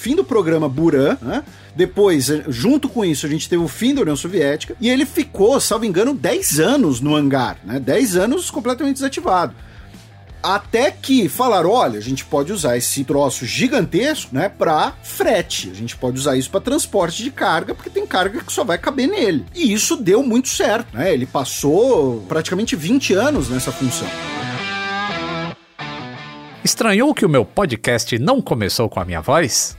fim do programa Buran, né? Depois, junto com isso, a gente teve o fim da União Soviética e ele ficou, salvo engano, 10 anos no hangar, né? 10 anos completamente desativado. Até que falaram: olha, a gente pode usar esse troço gigantesco, né, para frete. A gente pode usar isso para transporte de carga, porque tem carga que só vai caber nele. E isso deu muito certo, né? Ele passou praticamente 20 anos nessa função. Estranhou que o meu podcast não começou com a minha voz?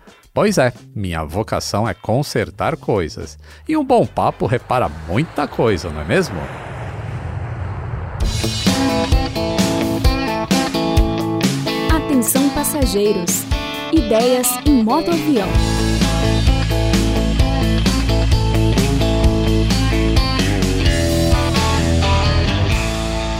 Pois é, minha vocação é consertar coisas. E um bom papo repara muita coisa, não é mesmo? Atenção passageiros. Ideias em modo avião.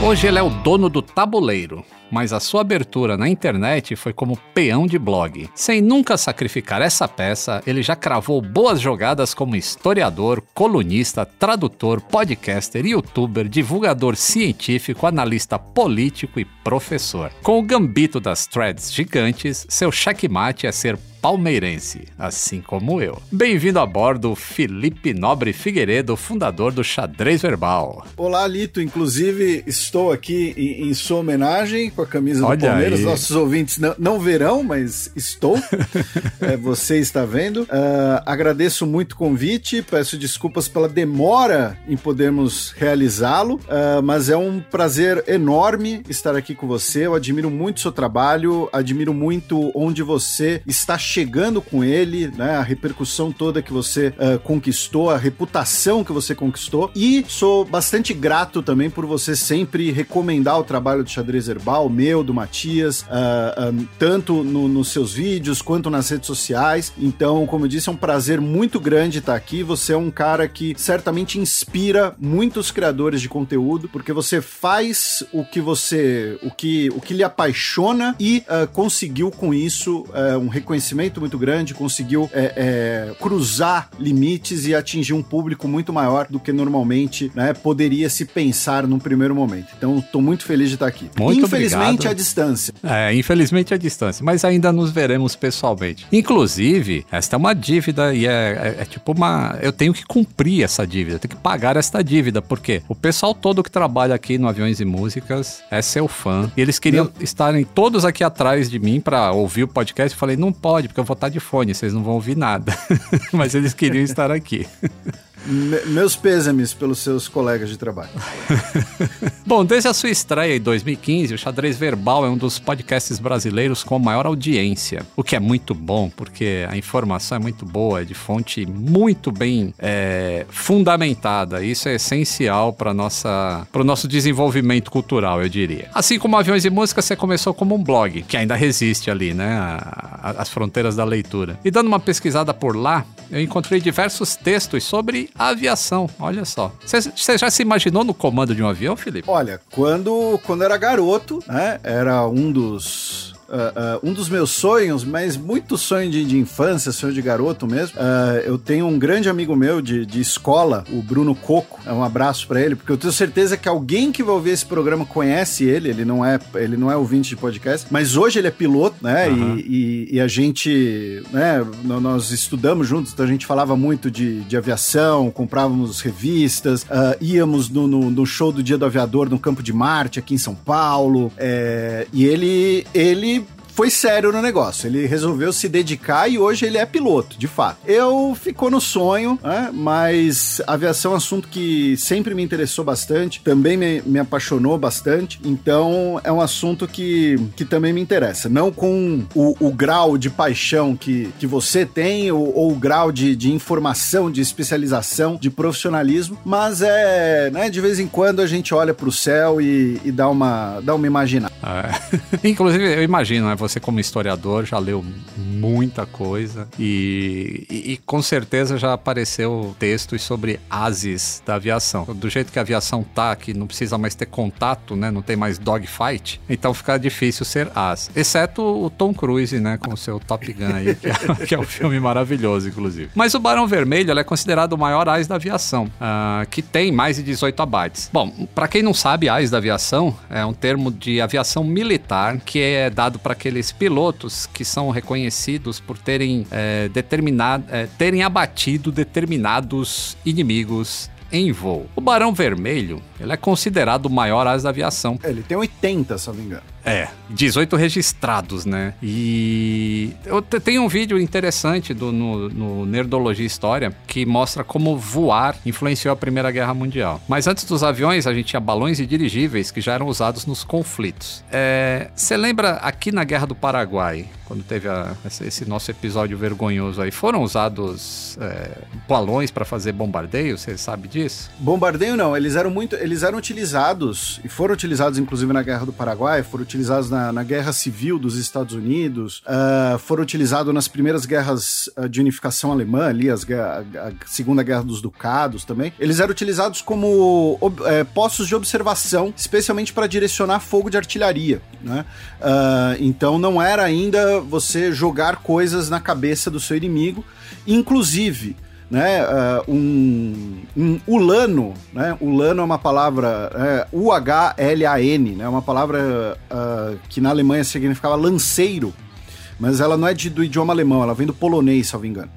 Hoje ele é o dono do tabuleiro, mas a sua abertura na internet foi como peão de blog. Sem nunca sacrificar essa peça, ele já cravou boas jogadas como historiador, colunista, tradutor, podcaster, youtuber, divulgador científico, analista político e professor. Com o gambito das threads gigantes, seu checkmate é ser palmeirense, assim como eu. Bem-vindo a bordo, Felipe Nobre Figueiredo, fundador do Xadrez Verbal. Olá, Lito. Inclusive, estou aqui em, em sua homenagem com a camisa Olha do Palmeiras. Aí. Nossos ouvintes não, não, verão, mas estou. é, você está vendo. Uh, agradeço muito o convite, peço desculpas pela demora em podermos realizá-lo, uh, mas é um prazer enorme estar aqui com você. Eu admiro muito o seu trabalho, admiro muito onde você está chegando com ele, né? A repercussão toda que você uh, conquistou, a reputação que você conquistou. E sou bastante grato também por você sempre recomendar o trabalho do xadrez herbal, meu, do Matias, uh, uh, tanto no, nos seus vídeos quanto nas redes sociais. Então, como eu disse, é um prazer muito grande estar aqui. Você é um cara que certamente inspira muitos criadores de conteúdo, porque você faz o que você, o que, o que lhe apaixona e conseguiu com isso um reconhecimento muito grande, conseguiu é, é, cruzar limites e atingir um público muito maior do que normalmente né, poderia se pensar num primeiro momento. Então, estou muito feliz de estar aqui. Muito infelizmente, obrigado. à distância. É, infelizmente à distância, mas ainda nos veremos pessoalmente. Inclusive, esta é uma dívida e é, é, é tipo uma. Eu tenho que cumprir essa dívida, eu tenho que pagar esta dívida, porque o pessoal todo que trabalha aqui no Aviões e Músicas é seu fã. E eles queriam Não. estarem todos aqui atrás de mim para ouvir o podcast. Eu falei, não pode, porque eu vou estar de fone, vocês não vão ouvir nada. Mas eles queriam estar aqui. Me meus pêsames pelos seus colegas de trabalho. Bom, desde a sua estreia em 2015, o Xadrez Verbal é um dos podcasts brasileiros com maior audiência, o que é muito bom, porque a informação é muito boa, é de fonte muito bem é, fundamentada. Isso é essencial para o nosso desenvolvimento cultural, eu diria. Assim como Aviões e Música, você começou como um blog, que ainda resiste ali, né? As fronteiras da leitura. E dando uma pesquisada por lá, eu encontrei diversos textos sobre aviação. Olha só. Você já se imaginou no comando de um avião, Felipe? Olha, quando, quando era garoto, né? Era um dos Uh, uh, um dos meus sonhos, mas muito sonho de, de infância, sonho de garoto mesmo. Uh, eu tenho um grande amigo meu de, de escola, o Bruno Coco. É um abraço para ele, porque eu tenho certeza que alguém que vai ouvir esse programa conhece ele. Ele não é, ele não é ouvinte de podcast, mas hoje ele é piloto, né? Uhum. E, e, e, a gente, né? Nós estudamos juntos, então a gente falava muito de, de aviação, comprávamos revistas, íamos no, no, no, show do Dia do Aviador no Campo de Marte aqui em São Paulo. É, e ele, ele foi sério no negócio. Ele resolveu se dedicar e hoje ele é piloto, de fato. Eu ficou no sonho, né? Mas aviação é um assunto que sempre me interessou bastante, também me, me apaixonou bastante. Então é um assunto que, que também me interessa. Não com o, o grau de paixão que, que você tem ou, ou o grau de, de informação, de especialização, de profissionalismo, mas é, né? De vez em quando a gente olha para o céu e, e, dá uma, dá uma imaginada. É. Inclusive, eu imagino, né? Você como historiador já leu muita coisa e, e, e, com certeza já apareceu textos sobre ases da aviação. Do jeito que a aviação tá, que não precisa mais ter contato, né? Não tem mais dogfight, então fica difícil ser as. Exceto o Tom Cruise, né? Com o seu Top Gun aí, que é, que é um filme maravilhoso, inclusive. Mas o Barão Vermelho é considerado o maior AIS da aviação, uh, que tem mais de 18 abates. Bom, para quem não sabe, AIS da aviação é um termo de aviação militar que é dado para aqueles pilotos que são reconhecidos por terem, é, determinado, é, terem abatido determinados inimigos em voo. O Barão Vermelho, ele é considerado o maior asa da aviação. Ele tem 80, se não me engano. É, 18 registrados, né? E eu tenho um vídeo interessante do, no, no Nerdologia História que mostra como voar influenciou a Primeira Guerra Mundial. Mas antes dos aviões, a gente tinha balões e dirigíveis que já eram usados nos conflitos. Você é, lembra aqui na Guerra do Paraguai, quando teve a, esse nosso episódio vergonhoso aí, foram usados é, balões para fazer bombardeio? Você sabe disso? Bombardeio não, eles eram muito, eles eram utilizados e foram utilizados inclusive na Guerra do Paraguai, foram utilizados na, na Guerra Civil dos Estados Unidos, uh, foram utilizados nas primeiras guerras uh, de unificação alemã, ali, as, a, a, Segunda Guerra dos Ducados também. Eles eram utilizados como ob, é, postos de observação, especialmente para direcionar fogo de artilharia. Né? Uh, então não era ainda você jogar coisas na cabeça do seu inimigo, inclusive né, uh, um, um ulano, né, ulano é uma palavra, é, U-H-L-A-N, né, uma palavra uh, que na Alemanha significava lanceiro, mas ela não é de, do idioma alemão, ela vem do polonês, se não me engano.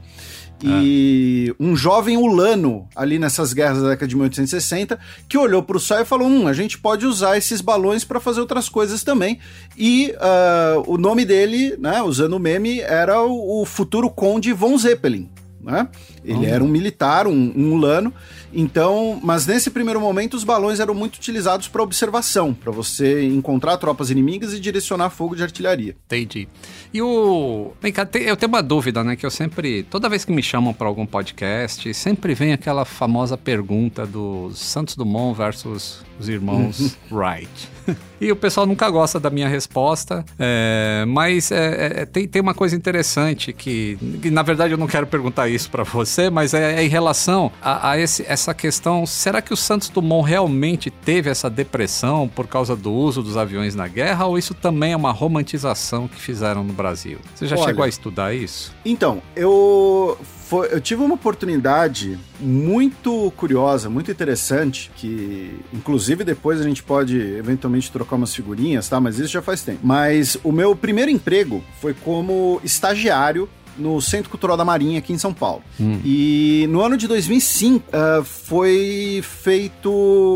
E ah. um jovem ulano ali nessas guerras da década de 1860 que olhou para o céu e falou: Hum, a gente pode usar esses balões para fazer outras coisas também. E uh, o nome dele, né, usando o meme, era o, o futuro Conde von Zeppelin né? Ele era um militar, um, um ulano. Então, mas nesse primeiro momento os balões eram muito utilizados para observação, para você encontrar tropas inimigas e direcionar fogo de artilharia. Entendi. E o. Vem cá, eu tenho uma dúvida, né? Que eu sempre. Toda vez que me chamam para algum podcast, sempre vem aquela famosa pergunta dos Santos Dumont versus os irmãos. Wright. e o pessoal nunca gosta da minha resposta, é, mas é, é, tem, tem uma coisa interessante que, que, na verdade, eu não quero perguntar isso para você, mas é, é, em relação a, a esse, essa questão: será que o Santos Dumont realmente teve essa depressão por causa do uso dos aviões na guerra, ou isso também é uma romantização que fizeram no Brasil? Brasil. Você já Olha, chegou a estudar isso? Então, eu foi, eu tive uma oportunidade muito curiosa, muito interessante, que inclusive depois a gente pode eventualmente trocar umas figurinhas, tá? Mas isso já faz tempo. Mas o meu primeiro emprego foi como estagiário no Centro Cultural da Marinha aqui em São Paulo. Hum. E no ano de 2005 uh, foi feito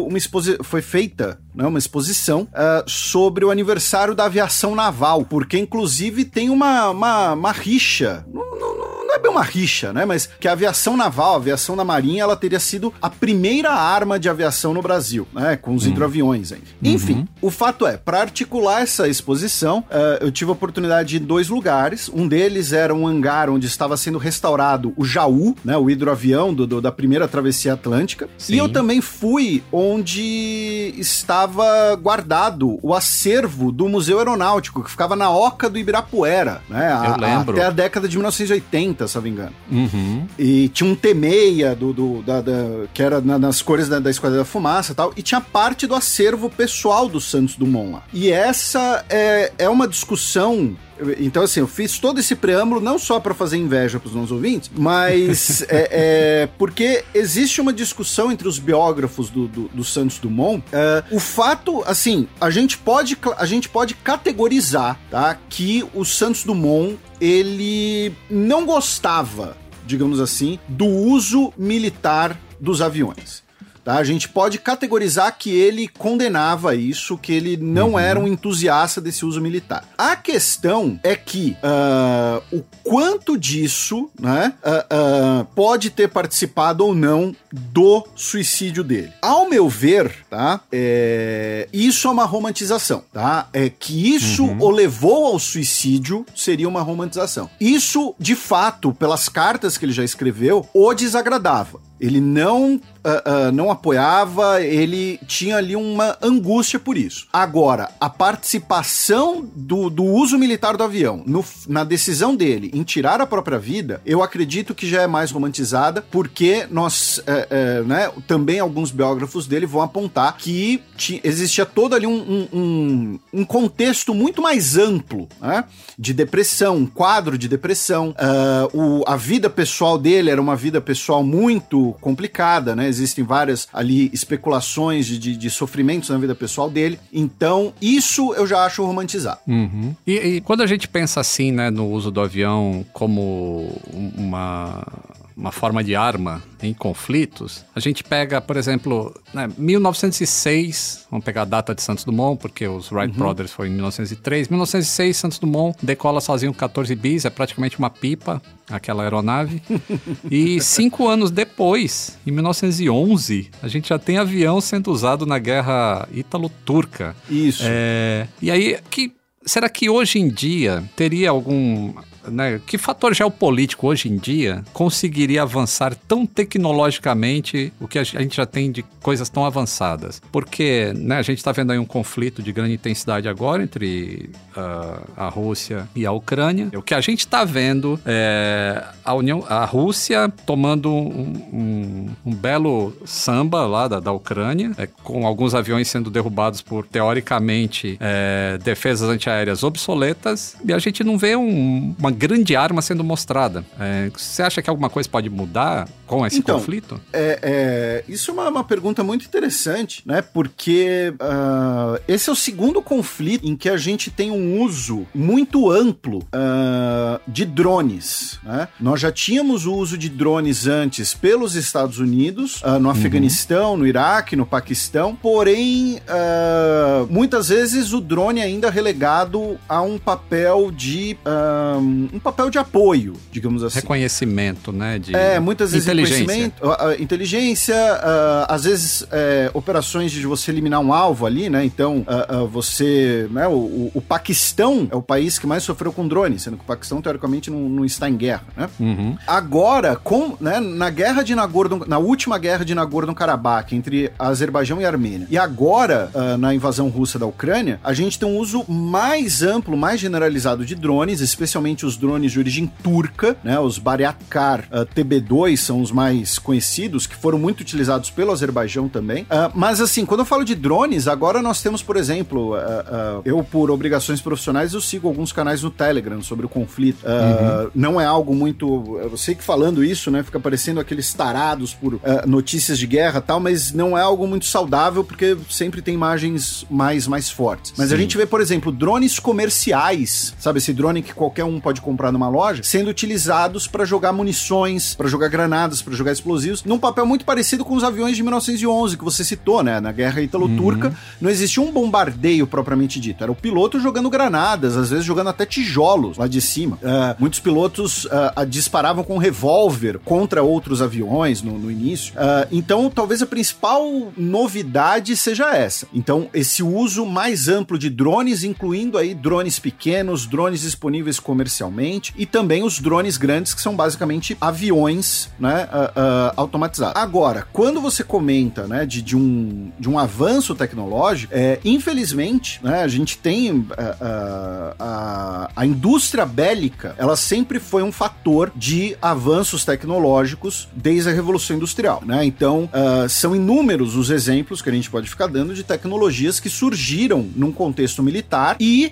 uma exposição, foi feita né, uma exposição uh, sobre o aniversário da aviação naval, porque inclusive tem uma, uma, uma rixa, não, não, não, é bem uma rixa, né, mas que a aviação naval, a aviação da marinha, ela teria sido a primeira arma de aviação no Brasil, né, com os hum. hidroaviões ainda. Uhum. Enfim, o fato é, para articular essa exposição, uh, eu tive a oportunidade de ir em dois lugares, um deles era um hangar onde estava sendo restaurado o Jaú, né, o hidroavião do, do da primeira travessia atlântica, Sim. e eu também fui onde estava estava guardado o acervo do Museu Aeronáutico, que ficava na Oca do Ibirapuera, né? A, Eu lembro. até a década de 1980, se não me engano. Uhum. E tinha um T-meia do, do da, da, que era na, nas cores da, da Esquadra da Fumaça e tal, e tinha parte do acervo pessoal do Santos Dumont lá. E essa é, é uma discussão então, assim, eu fiz todo esse preâmbulo não só para fazer inveja para os nossos ouvintes, mas é, é, porque existe uma discussão entre os biógrafos do, do, do Santos Dumont. É, o fato, assim, a gente pode, a gente pode categorizar, tá, que o Santos Dumont ele não gostava, digamos assim, do uso militar dos aviões. Tá? A gente pode categorizar que ele condenava isso, que ele não uhum. era um entusiasta desse uso militar. A questão é que uh, o quanto disso né, uh, uh, pode ter participado ou não do suicídio dele. Ao meu ver, tá, é, isso é uma romantização. Tá? É que isso uhum. o levou ao suicídio seria uma romantização. Isso, de fato, pelas cartas que ele já escreveu, o desagradava. Ele não, uh, uh, não apoiava, ele tinha ali uma angústia por isso. Agora, a participação do, do uso militar do avião no, na decisão dele em tirar a própria vida, eu acredito que já é mais romantizada, porque nós, uh, né, também alguns biógrafos dele vão apontar que existia todo ali um, um, um, contexto muito mais amplo né, de depressão, um quadro de depressão. o, a vida pessoal dele era uma vida pessoal muito complicada, né? Existem várias ali especulações de, de, de, sofrimentos na vida pessoal dele. Então, isso eu já acho romantizar. Uhum. E, e quando a gente pensa assim, né, no uso do avião como uma uma forma de arma em conflitos, a gente pega, por exemplo, né, 1906, vamos pegar a data de Santos Dumont, porque os Wright uhum. Brothers foi em 1903. 1906, Santos Dumont decola sozinho 14 bis, é praticamente uma pipa, aquela aeronave. e cinco anos depois, em 1911, a gente já tem avião sendo usado na guerra ítalo-turca. Isso. É, e aí, que será que hoje em dia teria algum né, que fator geopolítico hoje em dia conseguiria avançar tão tecnologicamente o que a gente já tem de coisas tão avançadas? Porque né, a gente está vendo aí um conflito de grande intensidade agora entre uh, a Rússia e a Ucrânia. O que a gente está vendo é a, União, a Rússia tomando um, um, um belo samba lá da, da Ucrânia, é, com alguns aviões sendo derrubados por, teoricamente, é, defesas antiaéreas obsoletas, e a gente não vê um, uma grande arma sendo mostrada. É, você acha que alguma coisa pode mudar com esse então, conflito? É, é, isso é uma, uma, pergunta muito interessante, né? Porque uh, esse é o segundo conflito em que a gente tem um uso muito amplo uh, de drones. Né? Nós já tínhamos o uso de drones antes pelos Estados Unidos, uh, no uhum. Afeganistão, uhum. no Iraque, no Paquistão, porém, muitas vezes o drone é ainda relegado a um papel de um papel de apoio, digamos assim. Reconhecimento, né? De é, muitas vezes inteligência, inteligência uh, às vezes é, operações de você eliminar um alvo ali, né? Então, uh, você, né? O, o, Paquistão é o país que mais sofreu com drones, sendo que o Paquistão teoricamente não, não está em guerra, né? Uhum. Agora, com, né? Na guerra de Nagorno, na última guerra de Nagorno-Karabakh entre Azerbaijão e Armênia, e agora na invasão russa da Ucrânia, a gente tem um uso mais amplo, mais generalizado de drones, especialmente os drones de origem turca, né? Os Bayraktar uh, TB2 são os mais conhecidos, que foram muito utilizados pelo Azerbaijão também. Uh, mas assim, quando eu falo de drones, agora nós temos, por exemplo, uh, eu por obrigações profissionais eu sigo alguns canais no Telegram sobre o conflito. Uhum. Não é algo muito, eu sei que falando isso, né, fica parecendo aqueles tarados por notícias de guerra, tal, mas não é algo muito saudável porque sempre tem imagens mais mais fortes. Mas Sim. a gente vê, por exemplo, drones comerciais, sabe esse drone que qualquer um pode comprar numa loja, sendo utilizados para jogar munições, para jogar granadas, para jogar explosivos, num papel muito parecido com os aviões de 1911 que você citou, né? Na guerra italo-turca, uhum. não existia um bombardeio propriamente dito, era o piloto jogando granadas, às vezes jogando até tijolos lá de cima. Uh, muitos pilotos uh, disparavam com revólver contra outros aviões no, no início. Uh, então, talvez a principal novidade seja essa. Então, esse uso mais amplo de drones, incluindo aí drones pequenos, drones disponíveis comercialmente e também os drones grandes, que são basicamente aviões né, uh, uh, automatizados. Agora, quando você comenta né, de, de, um, de um avanço tecnológico, é, infelizmente, né, a gente tem uh, a, a indústria bélica, ela sempre foi um fator de avanços tecnológicos desde a Revolução Industrial. Né? Então, são inúmeros os exemplos que a gente pode ficar dando de tecnologias que surgiram num contexto militar e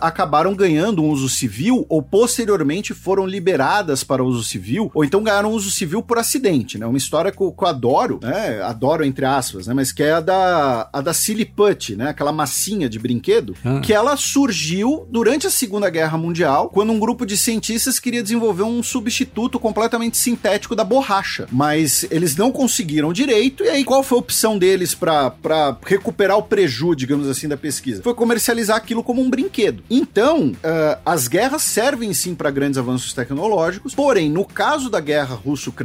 acabaram ganhando um uso civil ou posteriormente foram liberadas para uso civil, ou então ganharam uso civil por acidente, né? Uma história que eu, que eu adoro, né? Adoro entre aspas, né? Mas que é a da, a da Silly Putty, né? Aquela massinha de brinquedo, ah. que ela surgiu durante a Segunda Guerra Mundial, quando um grupo de cientistas queria desenvolver um substituto completamente sintético da borracha. Mas eles não conseguiram direito, e aí qual foi a opção deles para recuperar o prejuízo, digamos assim, da pesquisa? Foi comercializar aquilo como um brinquedo. Então, uh, as guerras servem sim para grandes avanços tecnológicos, porém, no caso da guerra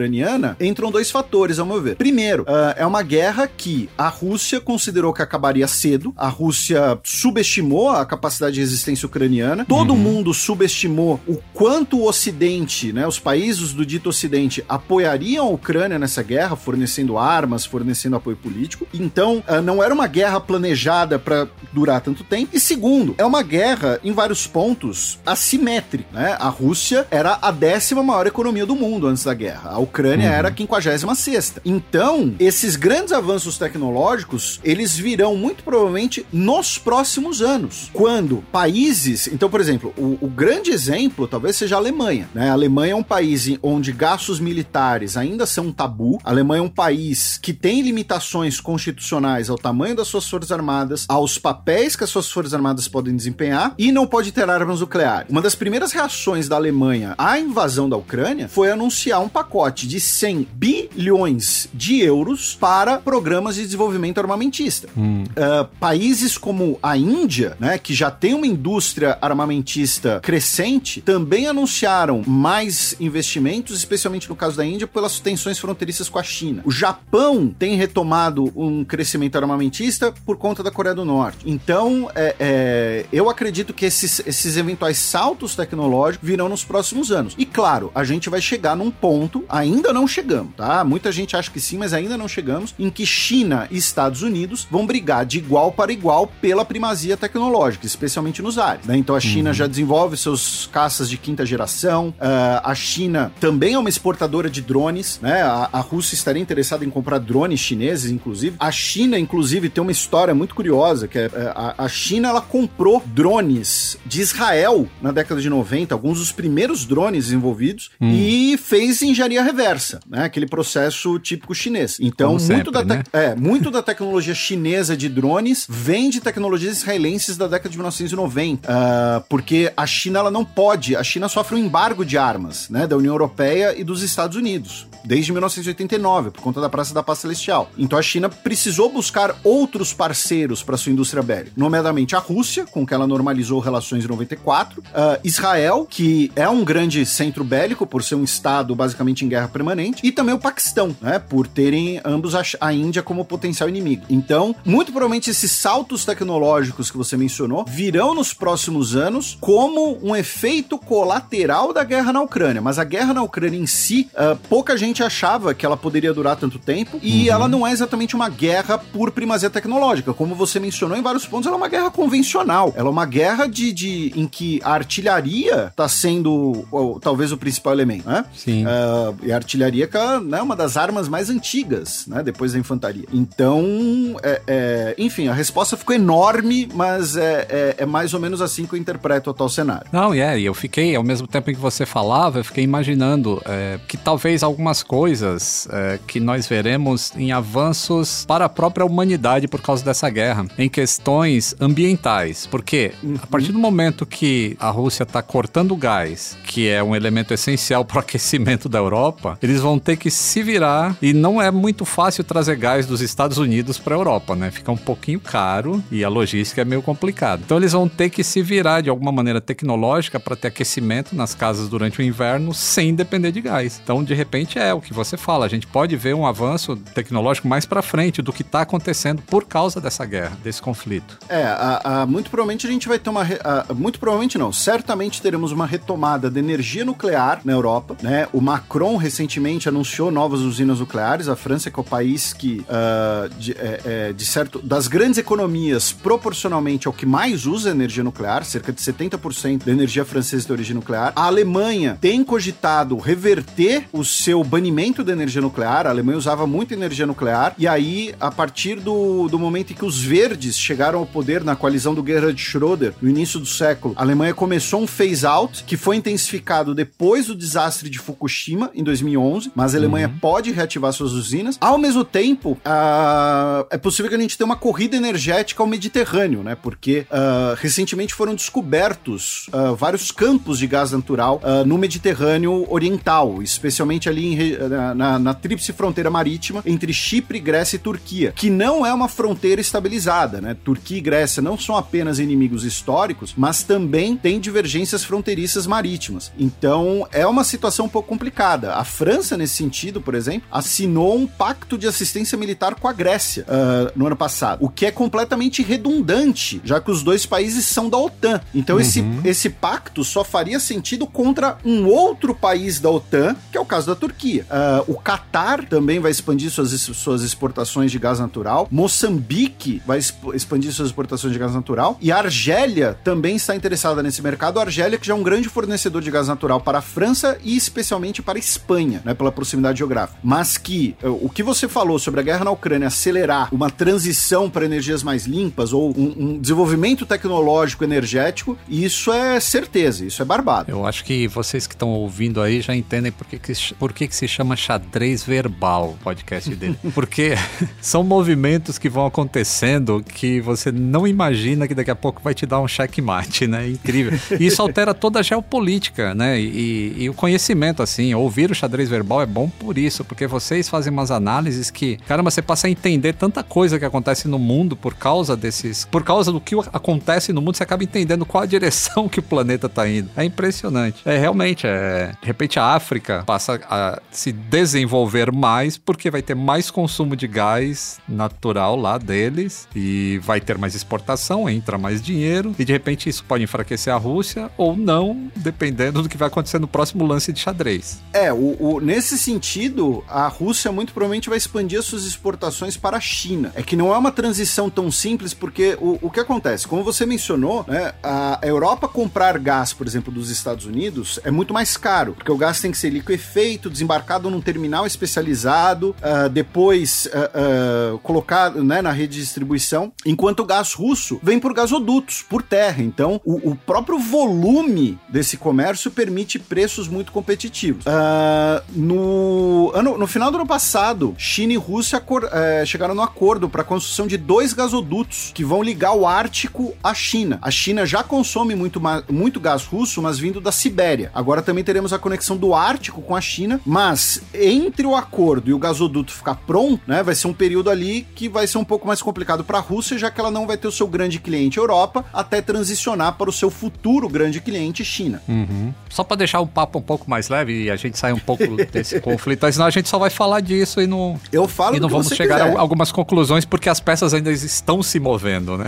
russo-ucraniana, entram dois fatores, ao meu ver. Primeiro, uh, é uma guerra que a Rússia considerou que acabaria cedo, a Rússia subestimou a capacidade de resistência ucraniana, todo uhum. mundo subestimou o quanto o Ocidente, né, os países do dito Ocidente, apoiariam a Ucrânia nessa guerra, fornecendo armas, fornecendo apoio político. Então, uh, não era uma guerra planejada para durar tanto tempo. E segundo, é uma guerra em vários pontos assimétrica, né? A Rússia era a décima maior economia do mundo antes da guerra. A Ucrânia uhum. era a 56 sexta. Então, esses grandes avanços tecnológicos, eles virão muito provavelmente nos próximos anos, quando países, então, por exemplo, o, o grande exemplo talvez seja a Alemanha, né? A Alemanha é um país onde gastos militares ainda são um tabu. A Alemanha é um país que tem limitações constitucionais ao tamanho das suas forças armadas, aos papéis que as suas forças armadas podem desempenhar e não pode ter armas nucleares. Uma das primeiras reações da Alemanha à invasão da Ucrânia foi anunciar um pacote de 100 bilhões de euros para programas de desenvolvimento armamentista. Hum. Uh, países como a Índia, né, que já tem uma indústria armamentista crescente, também anunciaram mais investimentos, especialmente no caso da Índia, pelas tensões fronteiriças com a China. O Japão tem retomado um crescimento armamentista por conta da Coreia do Norte. Então, é, é, eu acredito que esses, esses eventuais saltos tecnológicos virão nos próximos anos. E claro, a gente vai chegar num ponto, ainda não chegamos, tá? Muita gente acha que sim, mas ainda não chegamos, em que China e Estados Unidos vão brigar de igual para igual pela primazia tecnológica, especialmente nos ares. Né? Então a China uhum. já desenvolve seus caças de quinta geração, uh, a China também é uma exportadora de drones, né? A, a Rússia estaria interessada em comprar drones chineses, inclusive. A China, inclusive, tem uma história muito curiosa, que é, é a, a China ela comprou drones de Israel na década de 90, alguns dos primeiros drones desenvolvidos, hum. e fez engenharia reversa, né? Aquele processo típico chinês. Então, Como muito, sempre, da né? é, muito da tecnologia chinesa de drones vem de tecnologias israelenses da década de 1990, uh, ah, porque a China ela não pode, a China sofre um embargo de armas, né, da União Europeia e dos Estados Unidos desde 1989, por conta da Praça da Paz Celestial. Então a China precisou buscar outros parceiros para sua indústria bélica, nomeadamente a Rússia, com que ela normalizou relações em 94, uh, Israel, que é um grande centro bélico por ser um estado basicamente em guerra permanente, e também o Paquistão, né, por terem ambos a, a Índia como potencial inimigo. Então, muito provavelmente esses saltos tecnológicos que você mencionou virão nos próximos anos como um efeito colateral da guerra na Ucrânia, mas a guerra na Ucrânia em si, uh, pouca gente achava que ela poderia durar tanto tempo, e uhum. ela não é exatamente uma guerra por primazia tecnológica. Como você mencionou em vários pontos, ela é uma guerra convencional. Ela é uma guerra de, de em que a artilharia está sendo ou, talvez o principal elemento, né? Sim. Uh, e a artilharia é né, uma das armas mais antigas, né? Depois da infantaria. Então, é, é, enfim, a resposta ficou enorme, mas é, é, é, mais ou menos assim que eu interpreto o atual cenário. Não, e é, e eu fiquei, ao mesmo tempo em que você falava, eu fiquei imaginando é, que talvez algumas coisas é, que nós veremos em avanços para a própria humanidade por causa dessa guerra, em questões ambientais. Porque uhum. a partir do momento que a Rússia está cortando o gás, que é um elemento essencial para o aquecimento da Europa, eles vão ter que se virar e não é muito fácil trazer gás dos Estados Unidos para a Europa, né? Fica um pouquinho caro e a logística é meio complicada. Então eles vão ter que se virar de alguma maneira tecnológica para ter aquecimento nas casas durante o inverno sem depender de gás. Então, de repente, é o que você fala. A gente pode ver um avanço tecnológico mais para frente do que está acontecendo por causa dessa guerra, desse conflito. É, a, a, muito provavelmente a gente vai ter uma. A, muito provavelmente não, certamente teremos uma retomada da energia nuclear na Europa. Né? O Macron recentemente anunciou novas usinas nucleares. A França, que é o país que, uh, de, é, é, de certo, das grandes economias, proporcionalmente ao que mais usa energia nuclear, cerca de 70% da energia francesa de origem nuclear. A Alemanha tem cogitado reverter o seu banimento da energia nuclear. A Alemanha usava muita energia nuclear. E aí, a partir do, do momento em que os verdes chegaram ao poder na coalizão do Gerhard Schröder, no início do século, a Alemanha começou um phase phase out, que foi intensificado depois do desastre de Fukushima, em 2011, mas a Alemanha uhum. pode reativar suas usinas. Ao mesmo tempo, uh, é possível que a gente tenha uma corrida energética ao Mediterrâneo, né? Porque uh, recentemente foram descobertos uh, vários campos de gás natural no Mediterrâneo Oriental, especialmente ali em, na, na, na tríplice fronteira marítima entre Chipre, Grécia e Turquia, que não é uma fronteira estabilizada, né? Turquia e Grécia não são apenas inimigos históricos, mas também têm divergências fronteiriças marítimas. Então é uma situação um pouco complicada. A França, nesse sentido, por exemplo, assinou um pacto de assistência militar com a Grécia uh, no ano passado, o que é completamente redundante, já que os dois países são da OTAN. Então uhum. esse, esse pacto só faria sentido contra um outro país da OTAN, que é o caso da Turquia. Uh, o Catar também vai expandir suas, suas exportações de gás natural. Moçambique vai expandir suas exportações de gás natural. E a Argélia também está interessada nesse mercado. A Argélia, que já é um grande fornecedor de gás natural para a França e especialmente para a Espanha, né, pela proximidade geográfica. Mas que eh, o que você falou sobre a guerra na Ucrânia acelerar uma transição para energias mais limpas ou um, um desenvolvimento tecnológico energético, isso é certeza, isso é barbado. Eu acho que vocês que estão ouvindo aí já entendem por que, que, por que, que se chama xadrez verbal o podcast dele. Porque são movimentos que vão acontecendo que você não imagina que daqui a pouco vai te dar um checkmate, né? Incrível. E isso altera toda a geopolítica, né? E, e, o conhecimento, assim, ouvir o xadrez verbal é bom por isso, porque vocês fazem umas análises que, caramba, você passa a entender tanta coisa que acontece no mundo por causa desses. Por causa do que acontece no mundo, você acaba entendendo qual a direção que o planeta tá indo. É impressionante. É realmente, é. De repente a África passa a se desenvolver mais porque vai ter mais consumo de gás natural lá deles e vai ter mais exportação, entra mais dinheiro e de repente isso pode enfraquecer a Rússia ou não, dependendo do que vai acontecer no próximo lance de xadrez. É, o, o, nesse sentido, a Rússia muito provavelmente vai expandir as suas exportações para a China. É que não é uma transição tão simples, porque o, o que acontece? Como você mencionou, né, a Europa comprar gás, por exemplo, dos Estados Unidos é muito mais caro, porque o gás tem que ser liquefeito, desembarcado num terminal especializado, uh, depois uh, uh, colocado né, na rede de distribuição, enquanto o gás russo vem por gasodutos, por terra. Então, o, o próprio volume desse comércio permite preços muito competitivos. Uh, no, ano, no final do ano passado, China e Rússia é, chegaram no acordo para a construção de dois gasodutos que vão ligar o Ártico à China. A China já consome muito, muito gás russo, mas vindo da Sibéria. Agora também teremos a conexão do Ártico com a China, mas entre o acordo e o gasoduto ficar pronto, né, vai ser um período ali que vai ser um pouco mais complicado para a Rússia, já que ela não vai ter o seu grande cliente Europa até transicionar para o seu futuro grande cliente China. Uhum. Só para deixar o papo um pouco mais leve e a gente sair um pouco desse conflito, senão a gente só vai falar disso e não, Eu falo e não vamos chegar quiser. a algumas conclusões porque as peças ainda estão se movendo, né?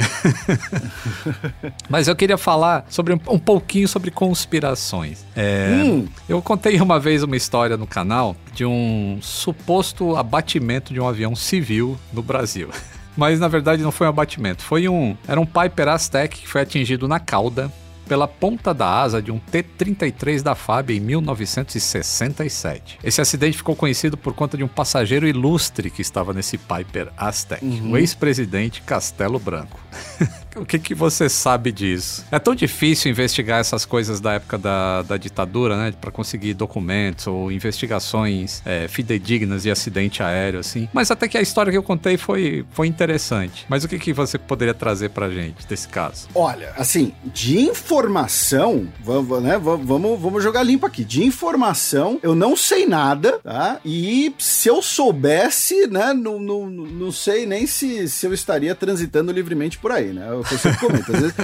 Mas eu queria falar sobre um, um pouquinho sobre conspirações. É, hum. Eu contei uma vez uma história no canal de um suposto abatimento de um avião civil no Brasil. Mas na verdade não foi um abatimento, foi um era um Piper Aztec que foi atingido na cauda pela ponta da asa de um T-33 da FAB em 1967. Esse acidente ficou conhecido por conta de um passageiro ilustre que estava nesse Piper Aztec, uhum. o ex-presidente Castelo Branco. O que, que você sabe disso? É tão difícil investigar essas coisas da época da, da ditadura, né? Para conseguir documentos ou investigações é, fidedignas de acidente aéreo, assim. Mas até que a história que eu contei foi, foi interessante. Mas o que, que você poderia trazer pra gente desse caso? Olha, assim, de informação, vamos, né, vamos, vamos jogar limpo aqui. De informação, eu não sei nada, tá? E se eu soubesse, né, não, não, não sei nem se, se eu estaria transitando livremente por aí, né? Eu sempre comento. Às vezes,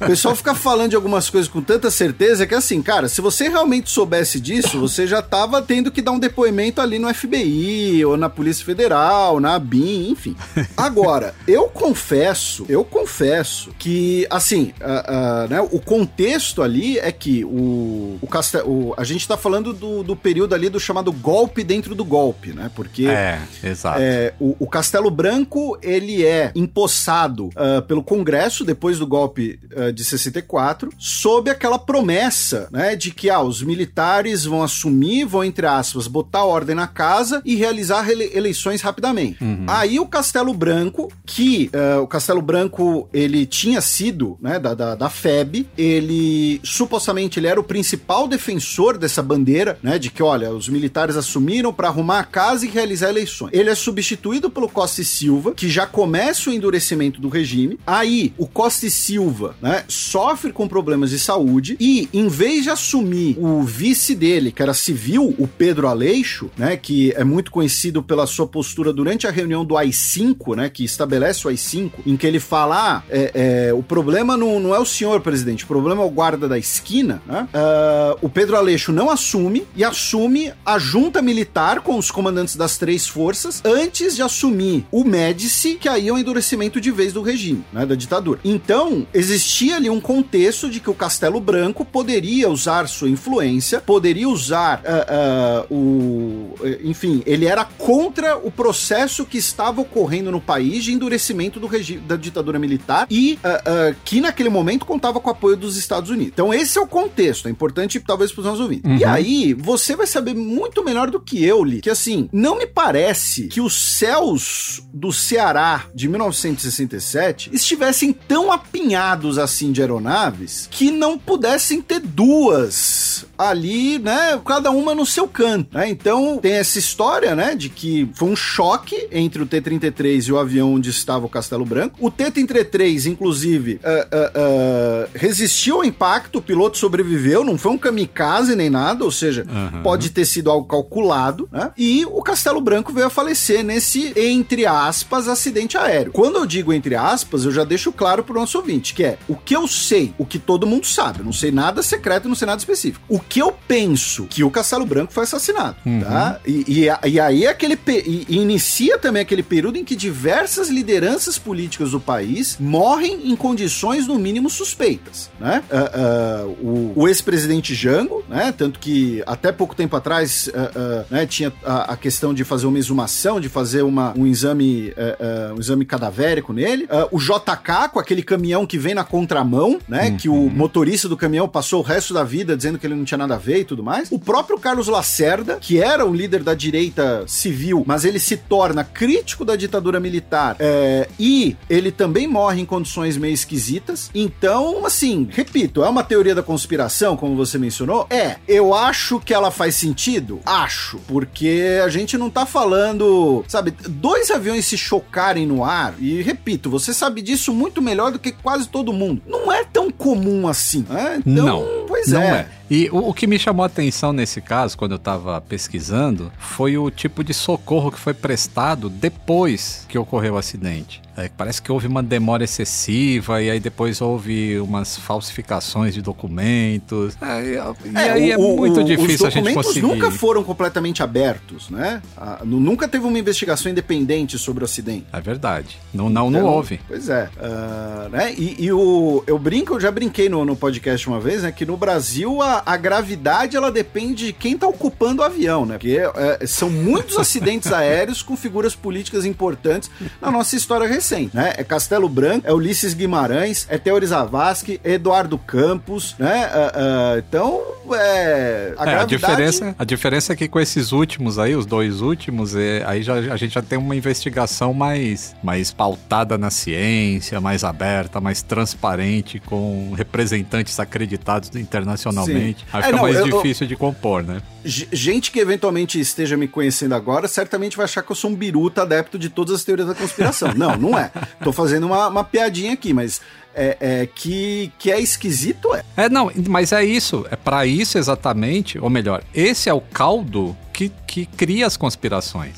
o pessoal fica falando de algumas coisas com tanta certeza que, assim, cara, se você realmente soubesse disso, você já tava tendo que dar um depoimento ali no FBI, ou na Polícia Federal, na ABIN, enfim. Agora, eu confesso, eu confesso que, assim, uh, uh, né, o contexto ali é que o, o, Castel, o a gente tá falando do, do período ali do chamado golpe dentro do golpe, né? Porque é, exato. É, o, o Castelo Branco, ele é empossado uh, pelo Congresso Congresso, depois do golpe uh, de 64, sob aquela promessa, né, de que ah, os militares vão assumir, vão, entre aspas, botar ordem na casa e realizar eleições rapidamente. Uhum. Aí o Castelo Branco, que uh, o Castelo Branco, ele tinha sido, né, da, da, da FEB, ele, supostamente, ele era o principal defensor dessa bandeira, né, de que, olha, os militares assumiram para arrumar a casa e realizar eleições. Ele é substituído pelo Costa e Silva, que já começa o endurecimento do regime. Aí, o Costa e Silva, né, sofre com problemas de saúde e, em vez de assumir o vice dele, que era civil, o Pedro Aleixo, né, que é muito conhecido pela sua postura durante a reunião do AI-5, né, que estabelece o AI-5, em que ele fala, ah, é, é, o problema não, não é o senhor, presidente, o problema é o guarda da esquina, né? Uh, o Pedro Aleixo não assume e assume a junta militar com os comandantes das três forças antes de assumir o Médici, que aí é o um endurecimento de vez do regime, né, da ditadura. Então, existia ali um contexto de que o Castelo Branco poderia usar sua influência, poderia usar uh, uh, o. Enfim, ele era contra o processo que estava ocorrendo no país de endurecimento do regime da ditadura militar e que naquele momento contava com o apoio dos Estados Unidos. Então, esse é o contexto. É importante, talvez, para os nossos ouvintes. Uhum. E aí, você vai saber muito melhor do que eu, Li, que assim, não me parece que os céus do Ceará de 1967 estivessem tão apinhados assim de aeronaves que não pudessem ter duas ali, né? Cada uma no seu canto, né? Então tem essa história, né? De que foi um choque entre o T-33 e o avião onde estava o Castelo Branco. O T-33, inclusive, uh, uh, uh, resistiu ao impacto, o piloto sobreviveu, não foi um kamikaze nem nada, ou seja, uhum. pode ter sido algo calculado, né? E o Castelo Branco veio a falecer nesse, entre aspas, acidente aéreo. Quando eu digo entre aspas, eu já deixo claro pro nosso ouvinte, que é o que eu sei, o que todo mundo sabe, eu não sei nada secreto, não sei nada específico. O que eu penso que o Castelo Branco foi assassinado, uhum. tá? E, e, e, aí aquele e, inicia também aquele período em que diversas lideranças políticas do país morrem em condições no mínimo suspeitas, né? Uh, uh, o, o ex-presidente Jango, né? Tanto que até pouco tempo atrás uh, né, tinha a, a, questão de fazer uma exumação, de fazer uma, um exame um exame cadavérico nele. o JK com aquele caminhão que vem na contramão, né? Uhum. Que o motorista do caminhão passou o resto da vida dizendo que ele não tinha nada a ver e tudo mais. O próprio Carlos Lacerda, que era um líder da direita civil, mas ele se torna crítico da ditadura militar é, e ele também morre em condições meio esquisitas. Então, assim, repito, é uma teoria da conspiração, como você mencionou? É. Eu acho que ela faz sentido? Acho. Porque a gente não tá falando, sabe, dois aviões se chocarem no ar, e repito, você sabe disso muito melhor do que quase todo mundo. Não é tão comum assim. Né? Então, não, pois não é. é. E o, o, que me chamou a atenção nesse caso, quando eu estava pesquisando, foi o tipo de socorro que foi prestado depois que ocorreu o acidente. É, parece que houve uma demora excessiva e aí depois houve umas falsificações de documentos. É, e, é, aí é o, é muito o, difícil a gente conseguir. Os documentos nunca foram completamente abertos, né? Ah, nunca teve uma investigação independente sobre o acidente. É verdade. Não, não, então, não houve. Pois é. Uh, né? E, e, o, eu brinco, eu já brinquei no, no podcast uma vez, né? Que no Brasil a, a gravidade ela depende de quem tá ocupando o avião, né? Porque é, são muitos acidentes aéreos com figuras políticas importantes na nossa história recente né? É Castelo Branco, é Ulisses Guimarães, é Teori Zavascki, Eduardo Campos, né? Uh, uh, então, é... A, é, gravidade... a, diferença, a diferença é que com esses últimos aí, os dois últimos, é, aí já, a gente já tem uma investigação mais, mais pautada na ciência, mais aberta, mais transparente, com representantes acreditados internacionalmente. Sim. Aí é, fica não, mais eu, difícil eu... de compor, né? gente que eventualmente esteja me conhecendo agora certamente vai achar que eu sou um biruta adepto de todas as teorias da conspiração. não, não é. Tô fazendo uma, uma piadinha aqui, mas é, é, que, que é esquisito, é. É, não, mas é isso. É para isso exatamente, ou melhor, esse é o caldo que, que cria as conspirações.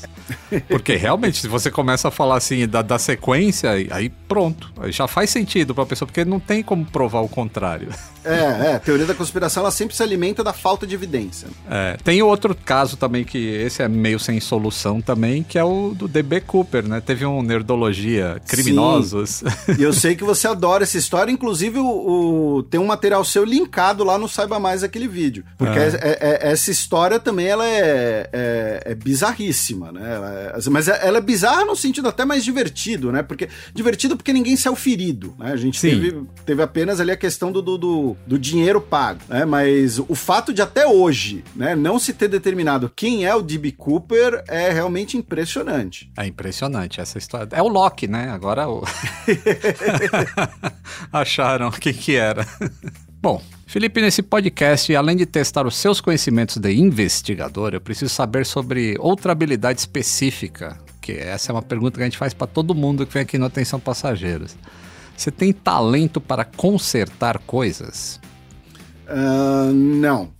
Porque realmente, se você começa a falar assim da, da sequência, aí pronto. Aí já faz sentido pra pessoa, porque não tem como provar o contrário. É, é. A teoria da conspiração ela sempre se alimenta da falta de evidência. É. Tem outro caso também que esse é meio sem solução também, que é o do DB Cooper, né? Teve um Nerdologia Criminosos. E eu sei que você adora história. Essa história, inclusive, o, o, tem um material seu linkado lá no Saiba Mais aquele vídeo. Porque é. É, é, essa história também ela é, é, é bizarríssima, né? Ela mas ela é bizarra no sentido até mais divertido, né? Porque divertido porque ninguém saiu ferido, né? A gente teve, teve apenas ali a questão do, do, do, do dinheiro pago, né? Mas o fato de até hoje, né, não se ter determinado quem é o D.B. Cooper é realmente impressionante. É impressionante essa história. É o Loki, né? Agora o... acharam quem que era. Bom, Felipe, nesse podcast, além de testar os seus conhecimentos de investigador, eu preciso saber sobre outra habilidade específica, que essa é uma pergunta que a gente faz para todo mundo que vem aqui no Atenção Passageiros. Você tem talento para consertar coisas? Uh, não.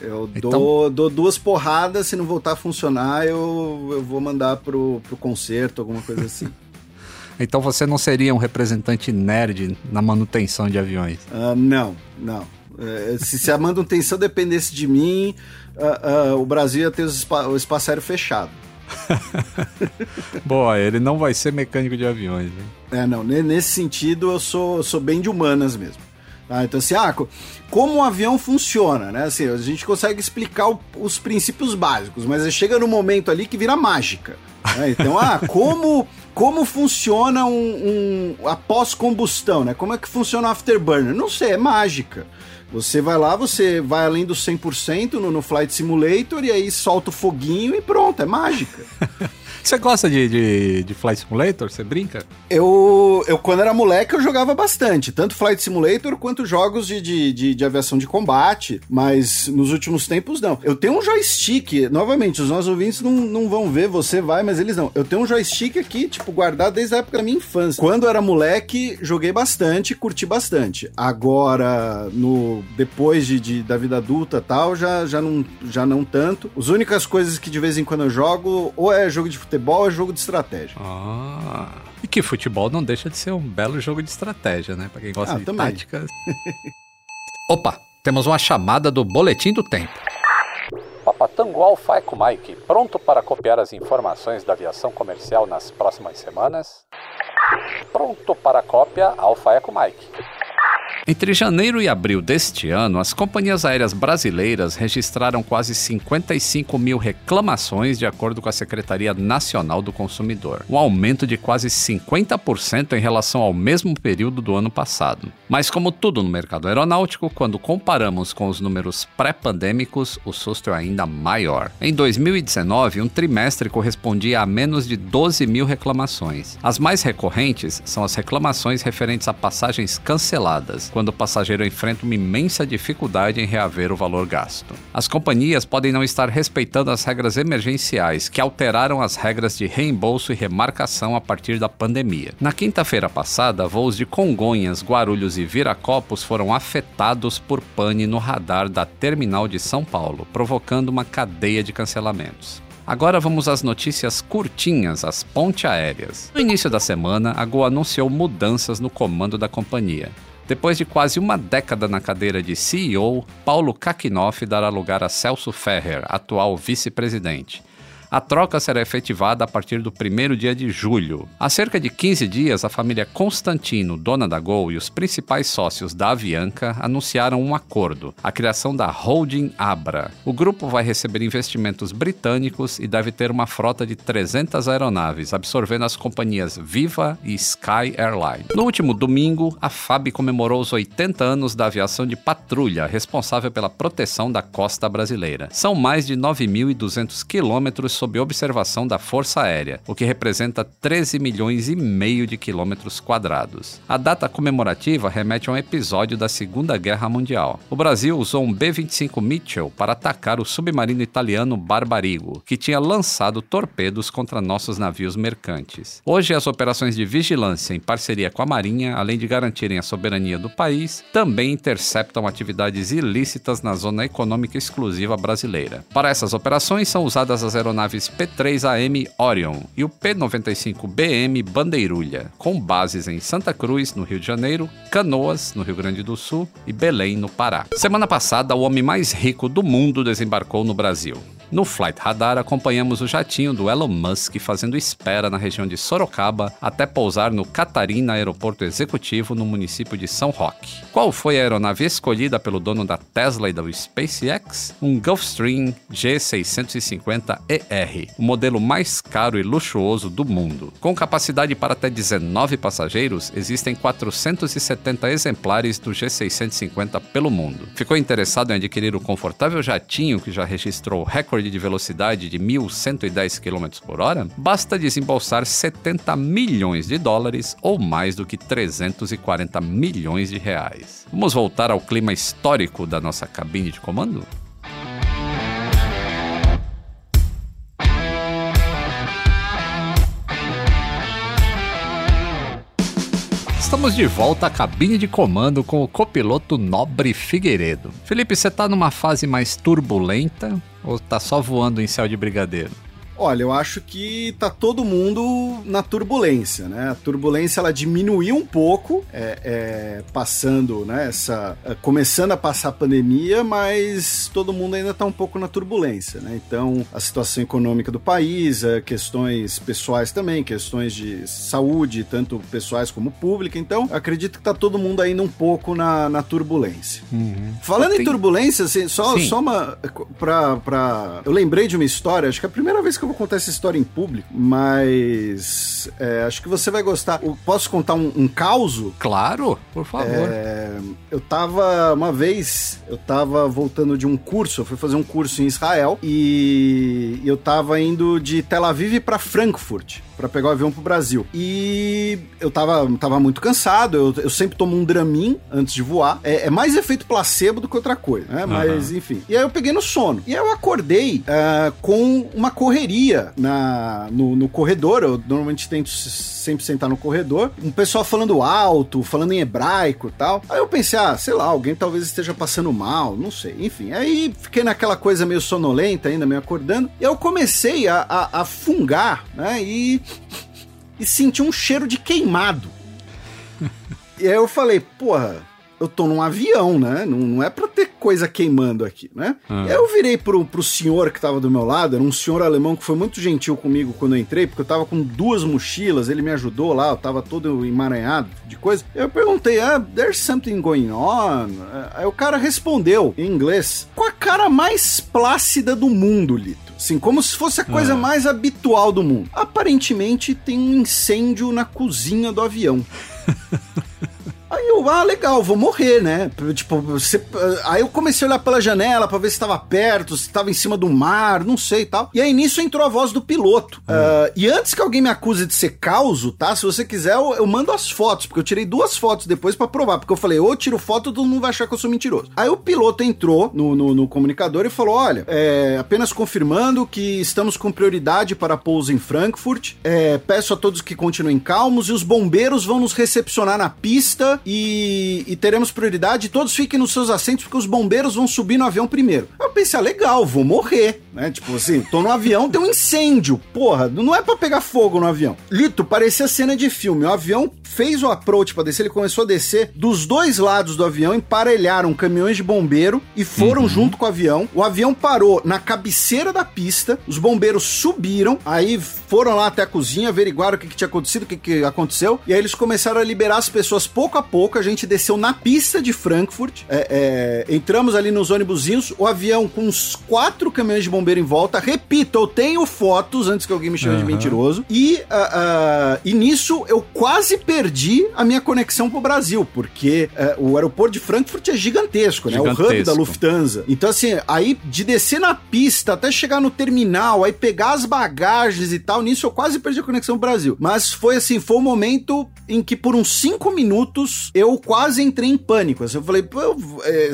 Eu então... dou, dou, duas porradas, se não voltar a funcionar, eu, eu vou mandar pro, pro conserto, alguma coisa assim. então você não seria um representante nerd na manutenção de aviões? Uh, não, não. Uh, se, se a manutenção dependesse de mim, uh, o Brasil ia ter o espaço aéreo fechado. Boa, ele não vai ser mecânico de aviões. Né? É, não. Nesse sentido, eu sou, sou bem de humanas mesmo. Tá? Então, assim, ah, como um avião funciona, né? Assim, a gente consegue explicar o, os princípios básicos, mas chega no momento ali que vira mágica. Né? Então, ah, como como funciona um, um após combustão, né? Como é que funciona o afterburner? Não sei, é mágica. Você vai lá, você vai além do 100% no, no Flight Simulator e aí solta o foguinho e pronto, é mágica. Você gosta de, de, de, Flight Simulator? Você brinca? Eu, eu, quando era moleque, eu jogava bastante. Tanto Flight Simulator quanto jogos de, de, de, de aviação de combate. Mas nos últimos tempos, não. Eu tenho um joystick. Novamente, os nossos ouvintes não, não vão ver, você vai, mas eles não. Eu tenho um joystick aqui, tipo, guardado desde a época da minha infância. Quando eu era moleque, joguei bastante, curti bastante. Agora, no depois de, de da vida adulta tal, já, já, não, já não tanto. As únicas coisas que de vez em quando eu jogo, ou é jogo de futebol futebol é jogo de estratégia. Ah. E que futebol não deixa de ser um belo jogo de estratégia, né? Pra quem gosta ah, de também. táticas. Opa, temos uma chamada do Boletim do Tempo. Papatango Alfa Eco Mike, pronto para copiar as informações da aviação comercial nas próximas semanas? Pronto para a cópia Alfa Eco Mike. Entre janeiro e abril deste ano, as companhias aéreas brasileiras registraram quase 55 mil reclamações, de acordo com a Secretaria Nacional do Consumidor, um aumento de quase 50% em relação ao mesmo período do ano passado. Mas, como tudo no mercado aeronáutico, quando comparamos com os números pré-pandêmicos, o susto é ainda maior. Em 2019, um trimestre correspondia a menos de 12 mil reclamações. As mais recorrentes são as reclamações referentes a passagens canceladas quando o passageiro enfrenta uma imensa dificuldade em reaver o valor gasto. As companhias podem não estar respeitando as regras emergenciais que alteraram as regras de reembolso e remarcação a partir da pandemia. Na quinta-feira passada, voos de Congonhas, Guarulhos e Viracopos foram afetados por pane no radar da terminal de São Paulo, provocando uma cadeia de cancelamentos. Agora vamos às notícias curtinhas, as ponte aéreas. No início da semana, a Gol anunciou mudanças no comando da companhia. Depois de quase uma década na cadeira de CEO, Paulo Kakinoff dará lugar a Celso Ferrer, atual vice-presidente. A troca será efetivada a partir do primeiro dia de julho. Há cerca de 15 dias, a família Constantino, dona da Gol, e os principais sócios da Avianca anunciaram um acordo, a criação da Holding Abra. O grupo vai receber investimentos britânicos e deve ter uma frota de 300 aeronaves, absorvendo as companhias Viva e Sky Airline. No último domingo, a FAB comemorou os 80 anos da aviação de patrulha, responsável pela proteção da costa brasileira. São mais de 9.200 quilômetros sob observação da Força Aérea, o que representa 13 milhões e meio de quilômetros quadrados. A data comemorativa remete a um episódio da Segunda Guerra Mundial. O Brasil usou um B-25 Mitchell para atacar o submarino italiano Barbarigo, que tinha lançado torpedos contra nossos navios mercantes. Hoje, as operações de vigilância em parceria com a Marinha, além de garantirem a soberania do país, também interceptam atividades ilícitas na zona econômica exclusiva brasileira. Para essas operações são usadas as aeronaves aeronaves P-3AM Orion e o P-95BM Bandeirulha, com bases em Santa Cruz, no Rio de Janeiro, Canoas, no Rio Grande do Sul e Belém, no Pará. Semana passada, o homem mais rico do mundo desembarcou no Brasil. No Flight Radar acompanhamos o jatinho do Elon Musk fazendo espera na região de Sorocaba até pousar no Catarina Aeroporto Executivo no município de São Roque. Qual foi a aeronave escolhida pelo dono da Tesla e da SpaceX? Um Gulfstream G650ER, o modelo mais caro e luxuoso do mundo. Com capacidade para até 19 passageiros, existem 470 exemplares do G650 pelo mundo. Ficou interessado em adquirir o confortável jatinho que já registrou recorde de velocidade de 1.110 km por hora? Basta desembolsar 70 milhões de dólares ou mais do que 340 milhões de reais. Vamos voltar ao clima histórico da nossa cabine de comando? Estamos de volta à cabine de comando com o copiloto Nobre Figueiredo. Felipe, você está numa fase mais turbulenta ou está só voando em céu de brigadeiro? Olha, eu acho que tá todo mundo na turbulência, né? A turbulência ela diminuiu um pouco, é, é, passando, né? Essa, é, começando a passar a pandemia, mas todo mundo ainda tá um pouco na turbulência, né? Então, a situação econômica do país, é, questões pessoais também, questões de saúde, tanto pessoais como pública. Então, acredito que tá todo mundo ainda um pouco na, na turbulência. Uhum. Falando em turbulência, assim, só, só uma. Pra, pra... Eu lembrei de uma história, acho que é a primeira vez que eu vou contar essa história em público, mas é, acho que você vai gostar. Eu posso contar um, um caos? Claro, por favor. É, eu tava, uma vez, eu tava voltando de um curso, eu fui fazer um curso em Israel e eu tava indo de Tel Aviv para Frankfurt para pegar o avião pro Brasil. E eu tava, tava muito cansado, eu, eu sempre tomo um Dramin antes de voar. É, é, mais efeito placebo do que outra coisa, né? Mas, uhum. enfim. E aí eu peguei no sono. E aí eu acordei uh, com uma correria na, no, no corredor. Eu normalmente tento sempre sentar no corredor. Um pessoal falando alto, falando em hebraico e tal. Aí eu pensei, ah, sei lá, alguém talvez esteja passando mal, não sei. Enfim, aí fiquei naquela coisa meio sonolenta ainda, meio acordando. E eu comecei a, a, a fungar, né? E e senti um cheiro de queimado. e aí eu falei, porra, eu tô num avião, né? Não, não é pra ter coisa queimando aqui, né? Ah. Aí eu virei pro, pro senhor que tava do meu lado, era um senhor alemão que foi muito gentil comigo quando eu entrei, porque eu tava com duas mochilas, ele me ajudou lá, eu tava todo emaranhado de coisa. Eu perguntei, ah, there's something going on? Aí o cara respondeu em inglês, com a cara mais plácida do mundo, Lito. Assim, como se fosse a coisa ah. mais habitual do mundo. Aparentemente tem um incêndio na cozinha do avião. Aí eu, ah, legal, vou morrer, né? Tipo, você, aí eu comecei a olhar pela janela para ver se estava perto, se estava em cima do mar, não sei e tal. E aí nisso entrou a voz do piloto. Uh, e antes que alguém me acuse de ser causo, tá? Se você quiser, eu, eu mando as fotos, porque eu tirei duas fotos depois para provar, porque eu falei, ou eu tiro foto, todo mundo vai achar que eu sou mentiroso. Aí o piloto entrou no, no, no comunicador e falou: olha, é, apenas confirmando que estamos com prioridade para pouso em Frankfurt. É, peço a todos que continuem calmos e os bombeiros vão nos recepcionar na pista e, e, teremos prioridade. Todos fiquem nos seus assentos porque os bombeiros vão subir no avião primeiro. Eu pensei, ah, legal, vou morrer, né? Tipo assim, tô no avião, tem um incêndio. Porra, não é para pegar fogo no avião. Lito, parecia cena de filme. O avião fez o approach para descer, ele começou a descer. Dos dois lados do avião emparelharam caminhões de bombeiro e foram uhum. junto com o avião. O avião parou na cabeceira da pista, os bombeiros subiram, aí foram lá até a cozinha, averiguaram o que, que tinha acontecido, o que, que aconteceu, e aí eles começaram a liberar as pessoas pouco a pouco. A gente desceu na pista de Frankfurt, é, é, entramos ali nos ônibusinhos, o avião com uns quatro caminhões de bombeiro em volta. Repito, eu tenho fotos antes que alguém me chame uhum. de mentiroso. E, uh, uh, e nisso eu quase perdi a minha conexão pro Brasil, porque é, o aeroporto de Frankfurt é gigantesco, né? Gigantesco. O hub da Lufthansa. Então, assim, aí de descer na pista até chegar no terminal, aí pegar as bagagens e tal, nisso eu quase perdi a conexão pro Brasil. Mas foi assim, foi um momento em que por uns cinco minutos eu quase entrei em pânico. Assim, eu falei, pô, é,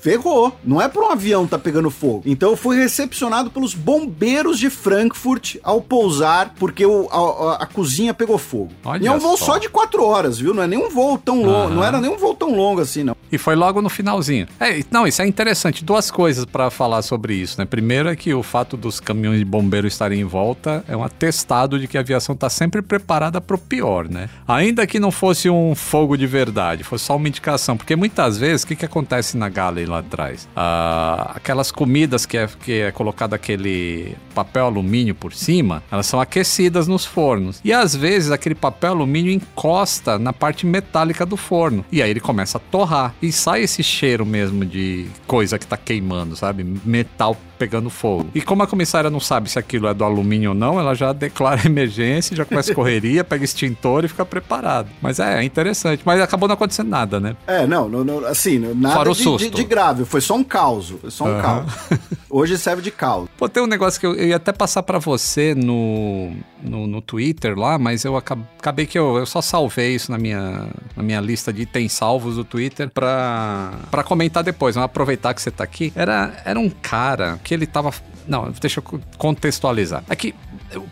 ferrou. Não é para um avião tá pegando fogo. Então eu fui recepcionado pelos bombeiros de Frankfurt ao pousar, porque o, a, a, a cozinha pegou fogo. Olha e é um voo só de quatro horas, viu? Não é nem um voo tão longo, uhum. não era nem um voo tão longo assim, não. E foi logo no finalzinho. É, não, isso é interessante. Duas coisas para falar sobre isso, né? Primeiro é que o fato dos caminhões de bombeiro estarem em volta é um atestado de que a aviação está sempre preparada para o pior, né? Ainda que não fosse um fogo de verdade, fosse só uma indicação. Porque muitas vezes, o que, que acontece na Galley lá atrás? Ah, aquelas comidas que é, que é colocado aquele papel alumínio por cima, elas são aquecidas nos fornos. E às vezes aquele papel alumínio encosta na parte metálica do forno. E aí ele começa a torrar. E sai esse cheiro mesmo de coisa que tá queimando, sabe? Metal pegando fogo. E como a comissária não sabe se aquilo é do alumínio ou não, ela já declara emergência, já começa correria, pega extintor e fica preparado. Mas é, é interessante. Mas acabou não acontecendo nada, né? É, não, não, assim, nada de, de, de, grave. Foi só um caos. Foi só um uhum. caos. Hoje serve de caos. Pô, tem um negócio que eu, eu ia até passar para você no, no, no, Twitter lá, mas eu acabei que eu, eu só salvei isso na minha, na minha lista de itens salvos do Twitter pra, pra comentar depois. Vamos aproveitar que você tá aqui. Era, era um cara que ele tava. Não, deixa eu contextualizar. Aqui,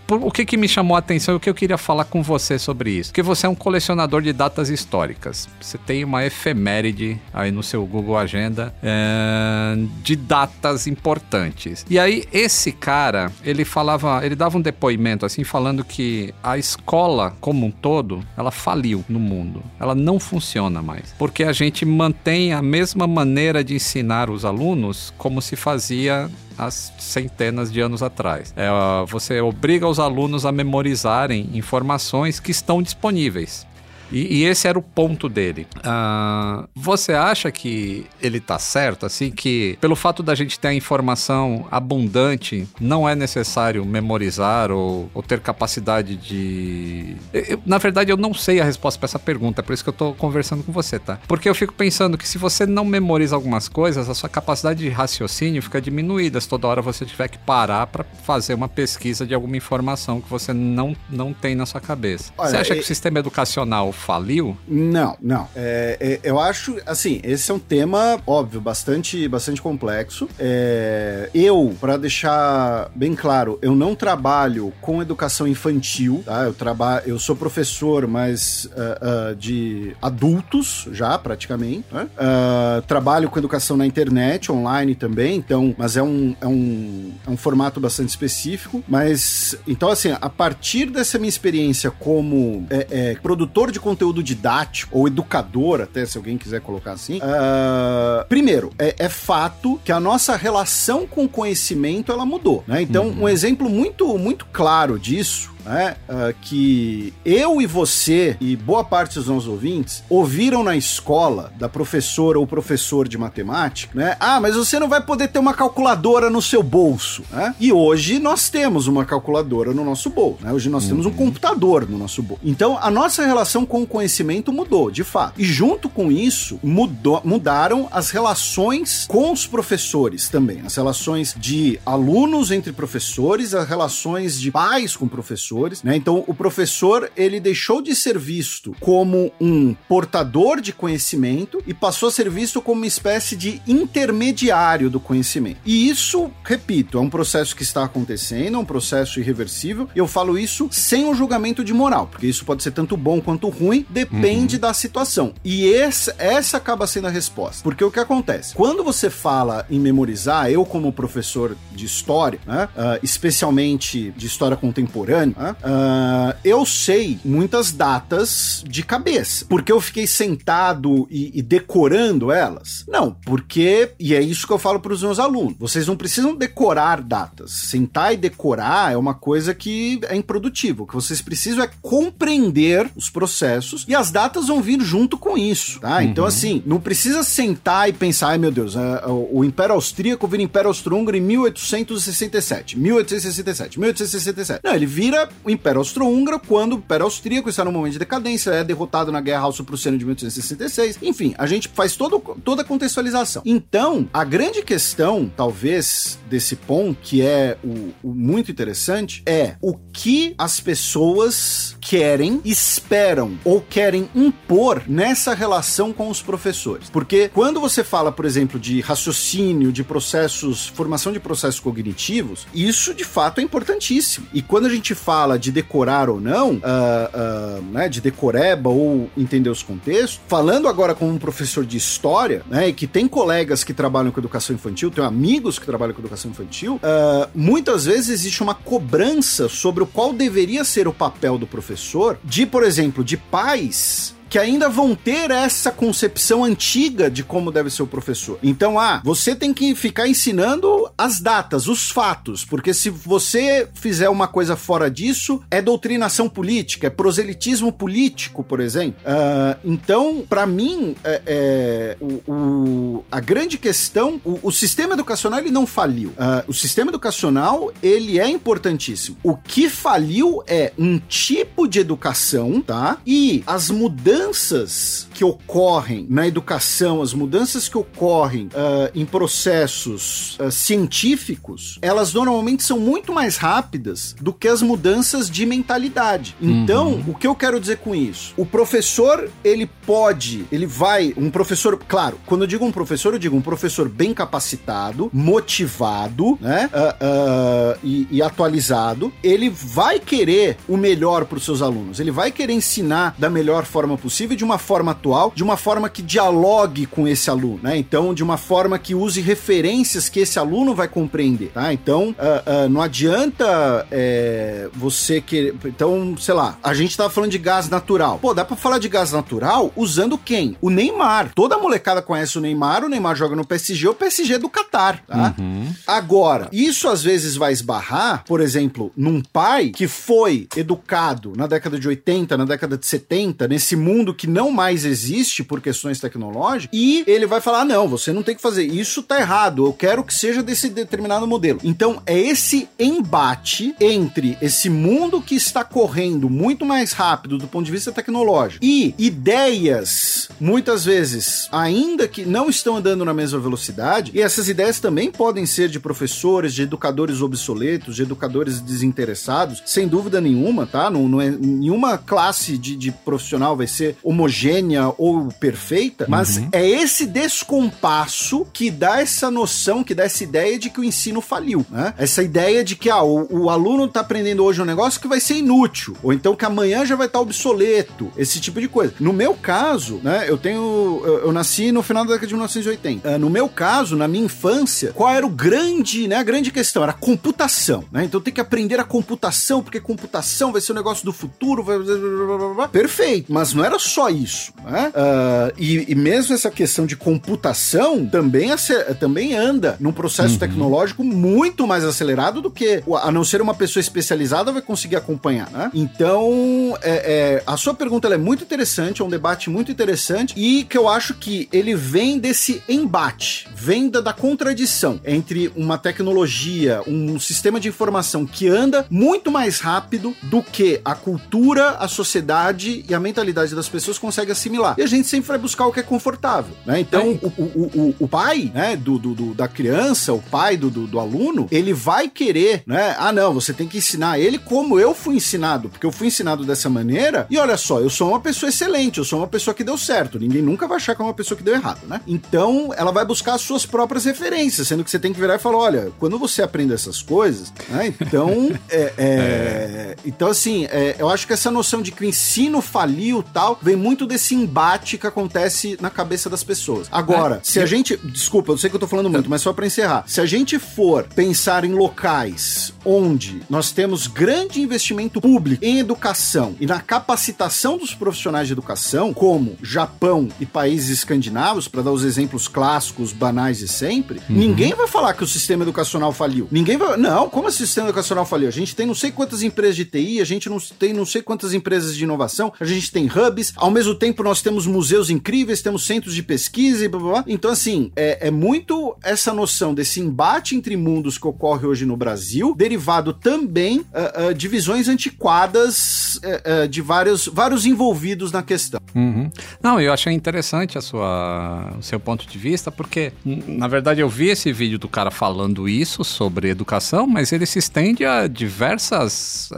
o que, que me chamou a atenção e o que eu queria falar com você sobre isso? Porque você é um colecionador de datas históricas. Você tem uma efeméride aí no seu Google Agenda é, de datas importantes. E aí, esse cara, ele falava, ele dava um depoimento assim, falando que a escola como um todo, ela faliu no mundo. Ela não funciona mais. Porque a gente mantém a mesma maneira de ensinar os alunos como se fazia há centenas de anos atrás. É, você obriga os alunos a memorizarem informações que estão disponíveis. E, e, esse era o ponto dele. Uh, você acha que ele tá certo, assim, que pelo fato da gente ter a informação abundante, não é necessário memorizar ou, ou ter capacidade de. Eu, na verdade, eu não sei a resposta para essa pergunta, é por isso que eu tô conversando com você, tá? Porque eu fico pensando que se você não memoriza algumas coisas, a sua capacidade de raciocínio fica diminuída se toda hora você tiver que parar para fazer uma pesquisa de alguma informação que você não, não tem na sua cabeça. Olha, você acha e... que o sistema educacional faliu? Não, não. É, é, eu acho, assim, esse é um tema, óbvio, bastante, bastante complexo. É, eu, para deixar bem claro, eu não trabalho com educação infantil, tá? Eu trabalho, eu sou professor, mas uh, uh, de adultos já, praticamente. Né? Uh, trabalho com educação na internet, online também, então, mas é um, é um, é um formato bastante específico. Mas, então, assim, a partir dessa minha experiência como é, é, produtor de conteúdo didático, ou educador, até se alguém quiser colocar assim. Uh, primeiro, é, é, fato que a nossa relação com o conhecimento ela mudou. Né? Então, uhum. um exemplo muito, muito claro disso né, uh, que eu e você e boa parte dos nossos ouvintes ouviram na escola da professora ou professor de matemática, né? Ah, mas você não vai poder ter uma calculadora no seu bolso, né? E hoje nós temos uma calculadora no nosso bolso, né? Hoje nós uhum. temos um uhum. computador no nosso bolso. Então a nossa relação com o conhecimento mudou, de fato. E junto com isso mudou, mudaram as relações com os professores também, as relações de alunos entre professores, as relações de pais com professores professores, né? Então o professor ele deixou de ser visto como um portador de conhecimento e passou a ser visto como uma espécie de intermediário do conhecimento. E isso, repito, é um processo que está acontecendo, é um processo irreversível. E eu falo isso sem um julgamento de moral, porque isso pode ser tanto bom quanto ruim, depende uhum. da situação. E essa, essa acaba sendo a resposta. Porque o que acontece? Quando você fala em memorizar, eu como professor de história, né, uh, especialmente de história contemporânea, Uh, eu sei muitas datas de cabeça. Porque eu fiquei sentado e, e, decorando elas? Não, porque, e é isso que eu falo para os meus alunos, vocês não precisam decorar datas. Sentar e decorar é uma coisa que é improdutivo. O que vocês precisam é compreender os processos e as datas vão vir junto com isso, tá? Uhum. Então, assim, não precisa sentar e pensar, ai meu Deus, é, o Império Austríaco vira Império Austro-Húngaro em 1867, 1867, 1867. Não, ele vira o Império Austro-Húngaro quando o Império Austríaco está no momento de decadência, é derrotado na Guerra Russo-Prussiana de 1866. Enfim, a gente faz todo, toda a contextualização. Então, a grande questão, talvez, desse ponto, que é o, o muito interessante, é o que as pessoas querem, esperam ou querem impor nessa relação com os professores. Porque quando você fala, por exemplo, de raciocínio, de processos, formação de processos cognitivos, isso de fato é importantíssimo. E quando a gente fala fala de decorar ou não, uh, uh, né, de decoreba ou entender os contextos, falando agora como um professor de história, né, e que tem colegas que trabalham com educação infantil, tem amigos que trabalham com educação infantil, uh, muitas vezes existe uma cobrança sobre o qual deveria ser o papel do professor, de, por exemplo, de pais que ainda vão ter essa concepção antiga de como deve ser o professor. Então, ah, você tem que ficar ensinando as datas, os fatos, porque se você fizer uma coisa fora disso, é doutrinação política, é proselitismo político, por exemplo. Uh, então, para mim, é, é, o, o, a grande questão, o, o, sistema educacional ele não faliu. Uh, o sistema educacional ele é importantíssimo. O que faliu é um tipo de educação, tá? E as mudanças mudanças que ocorrem na educação, as mudanças que ocorrem uh, em processos uh, científicos, elas normalmente são muito mais rápidas do que as mudanças de mentalidade. Então, uhum. o que eu quero dizer com isso? O professor, ele pode, ele vai, um professor, claro, quando eu digo um professor, eu digo um professor bem capacitado, motivado, né, uh, e, e atualizado, ele vai querer o melhor para os seus alunos, ele vai querer ensinar da melhor forma possível possível de uma forma atual, de uma forma que dialogue com esse aluno, né? Então, de uma forma que use referências que esse aluno vai compreender, tá? Então, uh, uh, não adianta é, você querer. Então, sei lá, a gente tava falando de gás natural. Pô, dá pra falar de gás natural usando quem? O Neymar. Toda molecada conhece o Neymar, o Neymar joga no PSG, o PSG é do Qatar, tá? Uhum. Agora, isso às vezes vai esbarrar, por exemplo, num pai que foi educado na década de 80, na década de 70, nesse mundo mundo que não mais existe por questões tecnológicas, e ele vai falar: não, você não tem que fazer, isso tá errado, eu quero que seja desse determinado modelo. Então é esse embate entre esse mundo que está correndo muito mais rápido do ponto de vista tecnológico e ideias, muitas vezes, ainda que não estão andando na mesma velocidade, e essas ideias também podem ser de professores, de educadores obsoletos, de educadores desinteressados, sem dúvida nenhuma, tá? Não, não é, nenhuma classe de, de profissional vai ser homogênea ou perfeita, mas uhum. é esse descompasso que dá essa noção, que dá essa ideia de que o ensino faliu, né? Essa ideia de que ah, o, o aluno tá aprendendo hoje um negócio que vai ser inútil, ou então que amanhã já vai estar tá obsoleto, esse tipo de coisa. No meu caso, né, eu tenho, eu, eu nasci no final da década de 1980. Uh, no meu caso, na minha infância, qual era o grande, né, a grande questão? Era a computação, né? Então tem que aprender a computação, porque computação vai ser o um negócio do futuro, vai... perfeito, mas não era só isso, né? Uh, e, e, mesmo essa questão de computação também, também anda num processo uhum. tecnológico muito mais acelerado do que, a não ser uma pessoa especializada, vai conseguir acompanhar, né? Então, é, é, a sua pergunta é muito interessante, é um debate muito interessante e que eu acho que ele vem desse embate, vem da, da contradição entre uma tecnologia, um sistema de informação que anda muito mais rápido do que a cultura, a sociedade e a mentalidade das pessoas consegue assimilar. E a gente sempre vai buscar o que é confortável, né? Então, é. o, o, o, o, pai, né, do, do, do, da criança, o pai do, do, do, aluno, ele vai querer, né? Ah, não, você tem que ensinar ele como eu fui ensinado, porque eu fui ensinado dessa maneira. E olha só, eu sou uma pessoa excelente, eu sou uma pessoa que deu certo. Ninguém nunca vai achar que é uma pessoa que deu errado, né? Então, ela vai buscar as suas próprias referências, sendo que você tem que virar e falar: olha, quando você aprende essas coisas, né? Então, é, é, é. então assim, é, eu acho que essa noção de que o ensino faliu tal vem muito desse embate que acontece na cabeça das pessoas. Agora, é. se a gente. Desculpa, eu sei que eu tô falando muito, mas só para encerrar. Se a gente for pensar em locais onde nós temos grande investimento público em educação e na capacitação dos profissionais de educação, como Japão e países escandinavos, para dar os exemplos clássicos, banais e sempre, uhum. ninguém vai falar que o sistema educacional faliu. Ninguém vai. Não, como o sistema educacional faliu? A gente tem não sei quantas empresas de TI, a gente não tem não sei quantas empresas de inovação, a gente tem hubs, ao mesmo tempo nós temos museus incríveis, temos centros de pesquisa e blá blá blá. Então, assim, é, é muito essa noção desse embate entre mundos que ocorre hoje no Brasil, derivado também uh, uh, de visões antiquadas uh, de vários, vários envolvidos na questão. Uhum. Não, eu achei interessante a sua, o seu ponto de vista, porque, na verdade, eu vi esse vídeo do cara falando isso sobre educação, mas ele se estende a diversas,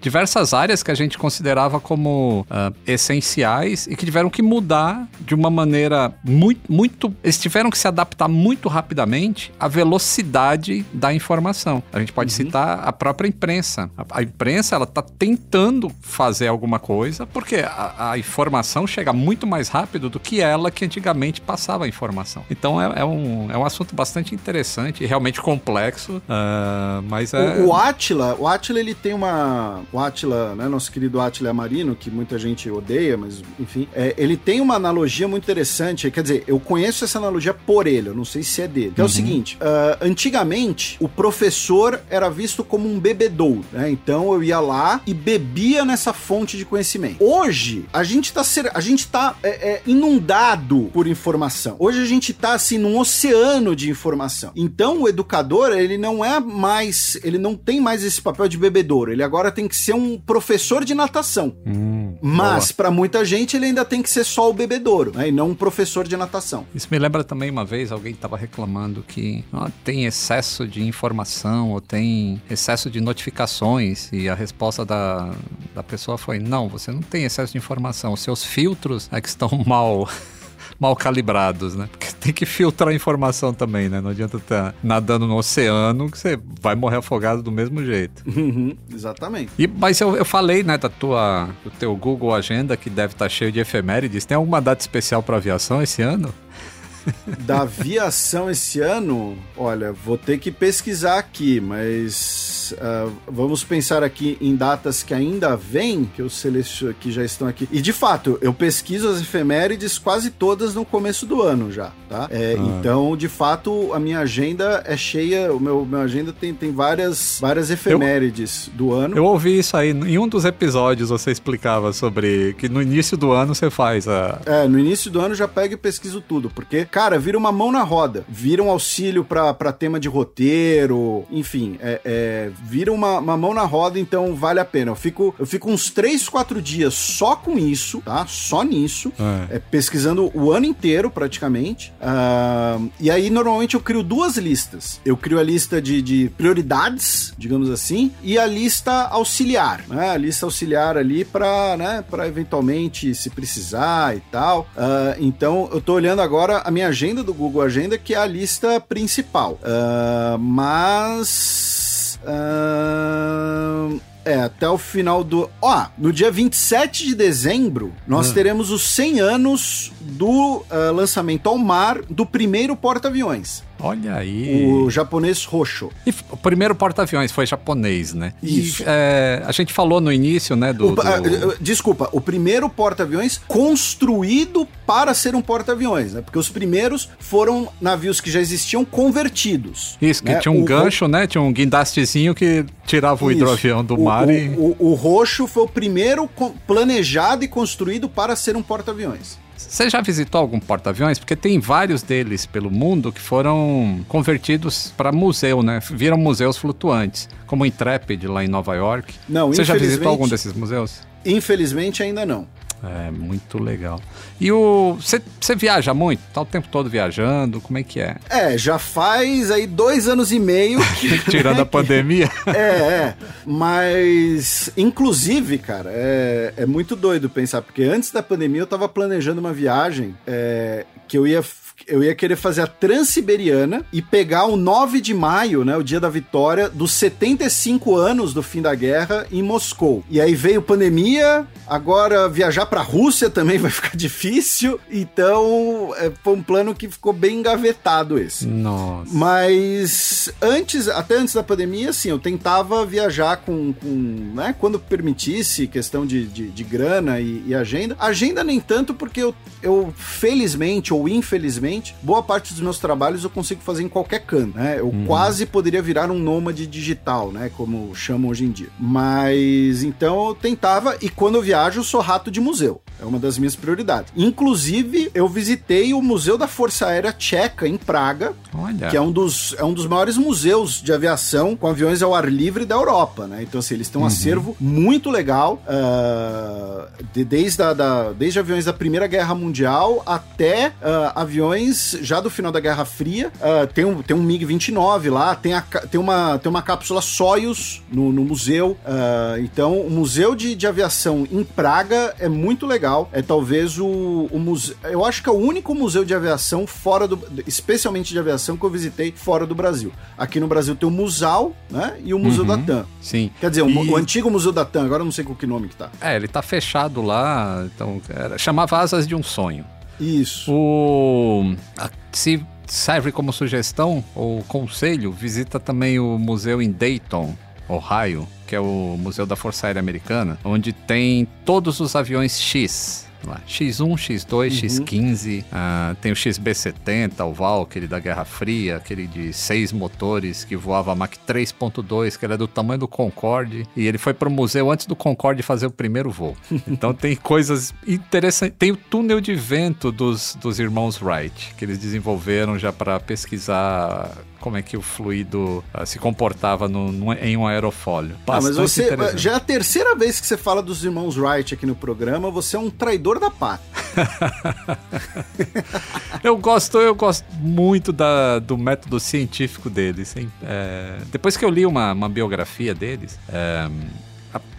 diversas áreas que a gente considerava como essenciais e que tiveram que mudar de uma maneira muito, muito. Eles tiveram que se adaptar muito rapidamente a velocidade da informação. A gente pode uhum. citar a própria imprensa. A, a imprensa ela está tentando fazer alguma coisa porque a, a, informação chega muito mais rápido do que ela que antigamente passava a informação. Então é, é um, é um assunto bastante interessante e realmente complexo, uh, mas é... O, o Atila, o Atila ele tem uma... O Atila, né, nosso querido Atila Marino, que muita gente odeia, mas enfim, é, ele tem uma analogia muito interessante, quer dizer, eu conheço essa analogia por ele, eu não sei se é dele, que uhum. é o uhum. seguinte, uh, antigamente o professor era visto como um bebedouro, né, então eu ia lá e bebia nessa fonte de conhecimento. Hoje, a gente tá, ser, a gente tá é, é, inundado por informação. Hoje a gente tá, assim, num oceano de informação. Então, o educador, ele não é mais, ele não tem mais esse papel de bebedouro, ele agora tem que ser um professor de natação. Hum, Mas, para muita gente, ele ainda tem que ser só o bebedouro, né, e não um professor de natação. Isso me lembra também uma vez, alguém tava reclamando que tem excesso de informação, ou tem excesso de notificações, e a resposta da, da pessoa foi: não, você não tem excesso de informação, os seus filtros é que estão mal mal calibrados, né? Porque tem que filtrar a informação também, né? Não adianta estar tá nadando no oceano que você vai morrer afogado do mesmo jeito. Uhum, exatamente. E, mas eu, eu falei, né, da tua, do teu Google Agenda que deve estar tá cheio de efemérides. Tem alguma data especial para aviação esse ano? Da aviação esse ano, olha, vou ter que pesquisar aqui, mas uh, vamos pensar aqui em datas que ainda vêm, que eu seleciono que já estão aqui. E de fato, eu pesquiso as efemérides quase todas no começo do ano já, tá? É, ah. Então, de fato, a minha agenda é cheia, o meu, meu agenda tem, tem várias, várias efemérides eu, do ano. Eu ouvi isso aí, em um dos episódios você explicava sobre que no início do ano você faz a... É, no início do ano já pego e pesquiso tudo, porque cara, vira uma mão na roda. Vira um auxílio para tema de roteiro, enfim, é, é, vira uma, uma, mão na roda, então vale a pena. Eu fico, eu fico uns 3, 4 dias só com isso, tá? Só nisso, é. é pesquisando o ano inteiro praticamente. Uh, e aí, normalmente, eu crio duas listas. Eu crio a lista de, de prioridades, digamos assim, e a lista auxiliar, né? A lista auxiliar ali para, né, para eventualmente se precisar e tal. Uh, então, eu tô olhando agora a minha agenda do Google Agenda, que é a lista principal. Uh, mas. Uh, é, até o final do. Ó, no dia 27 de dezembro, nós ah. teremos os 100 anos do uh, lançamento ao mar do primeiro porta-aviões. Olha aí. O japonês roxo. E o primeiro porta-aviões foi japonês, né? Isso. E, é, a gente falou no início, né? Do, o, do... Desculpa, o primeiro porta-aviões construído para ser um porta-aviões, né? Porque os primeiros foram navios que já existiam convertidos. Isso, que né? tinha um o gancho, né? Tinha um guindastezinho que tirava o Isso. hidroavião do o, mar o, e. O roxo foi o primeiro planejado e construído para ser um porta-aviões. Você já visitou algum porta-aviões? Porque tem vários deles pelo mundo que foram convertidos para museu, né? Viram museus flutuantes, como o Intrepid lá em Nova York. Não, Você já visitou algum desses museus? Infelizmente ainda não. É, muito legal. E o. Você viaja muito? Tá o tempo todo viajando? Como é que é? É, já faz aí dois anos e meio que. Tirando a pandemia? é, é. Mas, inclusive, cara, é, é muito doido pensar, porque antes da pandemia eu tava planejando uma viagem é, que eu ia eu ia querer fazer a Transiberiana e pegar o 9 de maio, né, o dia da vitória, dos 75 anos do fim da guerra em Moscou. E aí veio pandemia, agora viajar para a Rússia também vai ficar difícil, então é, foi um plano que ficou bem engavetado esse. Nossa. Mas antes, até antes da pandemia, assim, eu tentava viajar com, com né, quando permitisse, questão de, de, de grana e, e agenda. Agenda nem tanto porque eu, eu felizmente ou infelizmente boa parte dos meus trabalhos eu consigo fazer em qualquer canto, né? Eu uhum. quase poderia virar um nômade digital, né? Como chamam hoje em dia. Mas então eu tentava, e quando eu viajo, eu sou rato de museu. É uma das minhas prioridades. Inclusive, eu visitei o Museu da Força Aérea Tcheca, em Praga, Olha. que é um, dos, é um dos maiores museus de aviação com aviões ao ar livre da Europa, né? Então, assim, eles têm um uhum. acervo muito legal, uh, de, desde, a, da, desde aviões da Primeira Guerra Mundial Mundial até uh, aviões já do final da Guerra Fria. Uh, tem, um, tem um MiG-29 lá, tem, a, tem, uma, tem uma cápsula Soyuz no, no museu. Uh, então, o Museu de, de Aviação em Praga é muito legal. É talvez o, o museu. Eu acho que é o único museu de aviação fora do. especialmente de aviação que eu visitei fora do Brasil. Aqui no Brasil tem o Musal, né? E o Museu uhum, da TAM. Sim. Quer dizer, e... o, o, antigo Museu da TAM, agora eu não sei com que nome que tá. É, ele tá fechado lá, então era, chamava Asas de um Sonho. Isso. O, se serve como sugestão ou conselho, visita também o museu em Dayton, Ohio, que é o Museu da Força Aérea Americana, onde tem todos os aviões X lá. X1, X2, uhum. X15, uh, tem o XB70, o Valkyrie da Guerra Fria, aquele de seis motores que voava Mach 3.2, que era do tamanho do Concorde, e ele foi para o museu antes do Concorde fazer o primeiro voo. Então tem coisas interessantes. Tem o túnel de vento dos, dos irmãos Wright, que eles desenvolveram já para pesquisar como é que o fluido uh, se comportava no, no, em um aerofólio. Ah, mas você já é a terceira vez que você fala dos irmãos Wright aqui no programa, você é um traidor da pátria. eu gosto, eu gosto muito da, do método científico deles. É, depois que eu li uma, uma biografia deles, é,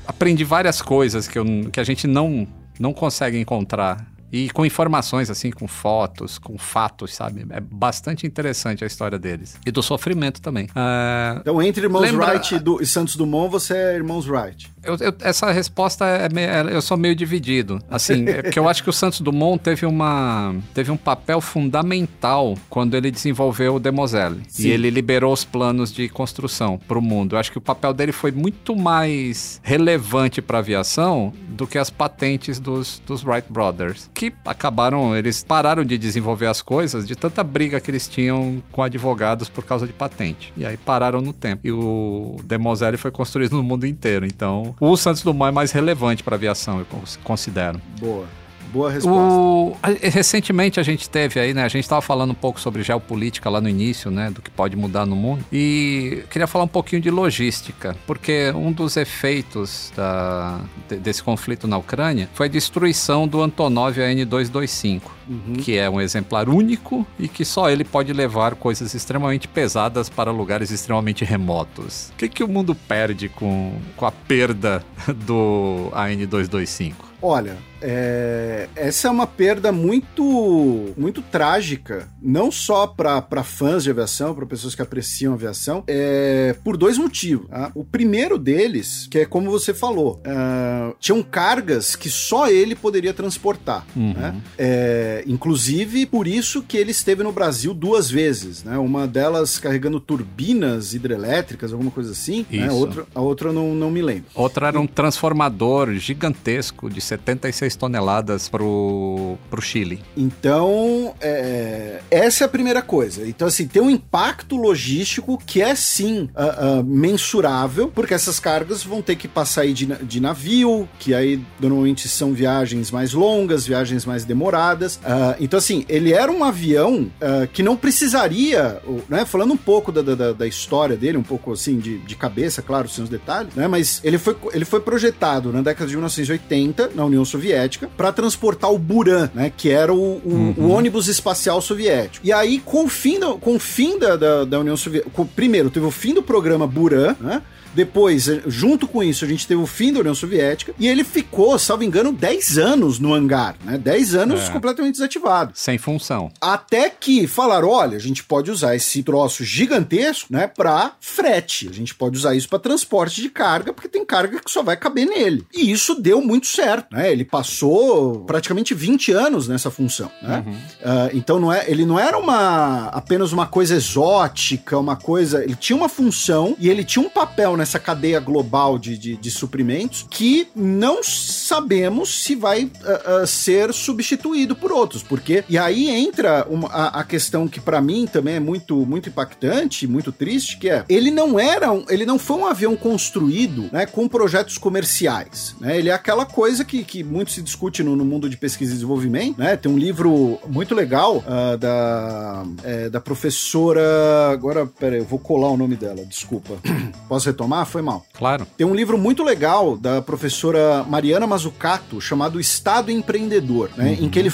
aprendi várias coisas que, eu, que a gente não, não consegue encontrar e com informações, assim, com fotos, com fatos, sabe? É bastante interessante a história deles. E do sofrimento também. Uh, então, entre Irmãos lembra... Wright e, Santos Dumont, você é Irmãos Wright. Eu, eu, essa resposta é, é, eu sou meio dividido. Assim, é porque eu acho que o Santos Dumont teve uma teve um papel fundamental quando ele desenvolveu o Demoselle Sim. e ele liberou os planos de construção para o mundo. Eu acho que o papel dele foi muito mais relevante para a aviação do que as patentes dos, dos Wright Brothers, que acabaram eles pararam de desenvolver as coisas de tanta briga que eles tinham com advogados por causa de patente. E aí pararam no tempo. E o Demoselle foi construído no mundo inteiro. Então, o Santos Dumont é mais relevante para aviação, eu considero. Boa. Boa resposta. O, recentemente a gente teve aí, né? A gente estava falando um pouco sobre geopolítica lá no início, né? Do que pode mudar no mundo. E queria falar um pouquinho de logística, porque um dos efeitos da, desse conflito na Ucrânia foi a destruição do Antonov AN-225, uhum. que é um exemplar único e que só ele pode levar coisas extremamente pesadas para lugares extremamente remotos. O que, que o mundo perde com, com a perda do AN-225? Olha, é, essa é uma perda muito muito trágica, não só para fãs de aviação, para pessoas que apreciam aviação, é, por dois motivos. Tá? O primeiro deles, que é como você falou, é, tinham cargas que só ele poderia transportar. Uhum. Né? É, inclusive, por isso que ele esteve no Brasil duas vezes. Né? Uma delas carregando turbinas hidrelétricas, alguma coisa assim. Né? Outra, a outra eu não, não me lembro. Outra era um transformador gigantesco de 76 toneladas pro, pro Chile. Então, é, essa é a primeira coisa. Então, assim, tem um impacto logístico que é sim uh, uh, mensurável, porque essas cargas vão ter que passar aí de, de navio, que aí normalmente são viagens mais longas, viagens mais demoradas. Uh, então, assim, ele era um avião que não precisaria, né? Falando um pouco da, da, da, história dele, um pouco assim de, de cabeça, claro, sem os detalhes, né? Mas ele foi, ele foi projetado na década de 1980 na União Soviética para transportar o Buran, né, que era o, o, uhum. o, ônibus espacial soviético. E aí, com o fim da, com o fim da, da, da União Soviética, primeiro teve o fim do programa Buran, né, depois, junto com isso, a gente teve o fim da União Soviética e ele ficou, salvo engano, 10 anos no hangar, né? 10 anos é. completamente desativado. Sem função. Até que falaram: olha, a gente pode usar esse troço gigantesco, né, para frete. A gente pode usar isso para transporte de carga, porque tem carga que só vai caber nele. E isso deu muito certo, né? Ele passou praticamente 20 anos nessa função, né? Uhum. Uh, então não é, ele não era uma apenas uma coisa exótica, uma coisa. Ele tinha uma função e ele tinha um papel nessa nessa cadeia global de, de, de suprimentos que não sabemos se vai uh, uh, ser substituído por outros, porque e aí entra uma, a, a, questão que para mim também é muito muito impactante, muito triste, que é ele não era um, ele não foi um avião construído, né, com projetos comerciais, né? Ele é aquela coisa que que, muito se discute no, no mundo de pesquisa e desenvolvimento, né? Tem um livro muito legal uh, da, é, da professora. Agora, peraí, eu vou colar o nome dela, desculpa. Posso retomar? Foi mal. Claro. Tem um livro muito legal da professora Mariana Mazzucato chamado Estado Empreendedor, né? Uhum. Em que ele uh,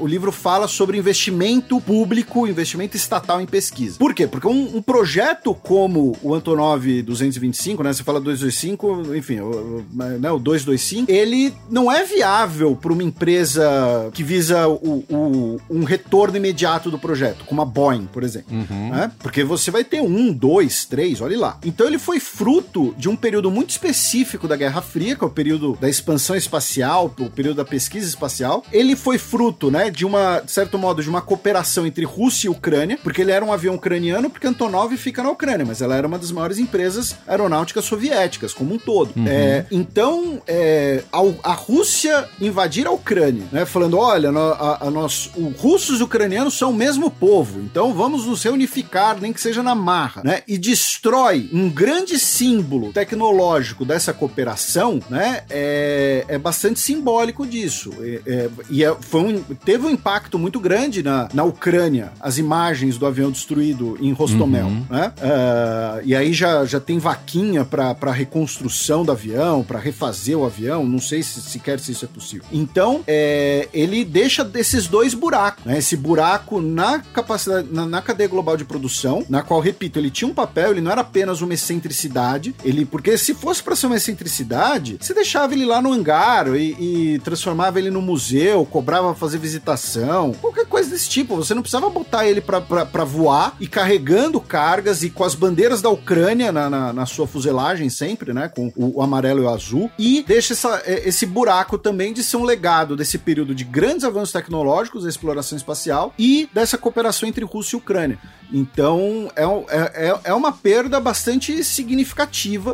o livro fala sobre investimento público, investimento estatal em pesquisa. Por quê? Porque um, um projeto como o Antonov 225, né? Você fala 225, enfim, o, né, o 225, ele não é viável para uma empresa que visa o, o, um retorno imediato do projeto, como a Boeing, por exemplo. Uhum. Né? Porque você vai ter um, dois, três, olha lá. Então ele foi fruto de um período muito específico da Guerra Fria, que é o período da expansão espacial, o período da pesquisa espacial. Ele foi fruto, né, de uma, de certo modo, de uma cooperação entre Rússia e Ucrânia, porque ele era um avião ucraniano, porque Antonov fica na Ucrânia, mas ela era uma das maiores empresas aeronáuticas soviéticas, como um todo. Uhum. É, então, é, a, a, Rússia invadir a Ucrânia, né, falando, olha, a, a nós, os russos e ucranianos são o mesmo povo, então vamos nos reunificar, nem que seja na marra, né, e destrói um grande símbolo tecnológico dessa cooperação, né, é, é bastante simbólico disso. É, é e é, foi um, teve um impacto muito grande na, na Ucrânia, as imagens do avião destruído em Rostomel, uhum. né? Uh, e aí já, já tem vaquinha para reconstrução do avião, para refazer o avião, não sei se sequer se isso é possível. Então, é, ele deixa desses dois buracos, né? Esse buraco na capacidade, na, na, cadeia global de produção, na qual, repito, ele tinha um papel, ele não era apenas uma excentricidade, ele, porque se fosse para ser uma excentricidade, você deixava ele lá no hangar e, e transformava ele no museu, cobrava fazer visitação, qualquer coisa desse tipo. Você não precisava botar ele para voar e carregando cargas e com as bandeiras da Ucrânia na, na, na sua fuselagem sempre, né? Com o, o, amarelo e o azul. E deixa essa, é, esse buraco também de ser um legado desse período de grandes avanços tecnológicos, da exploração espacial e dessa cooperação entre Rússia e Ucrânia. Então é, é, é, é uma perda bastante significativa,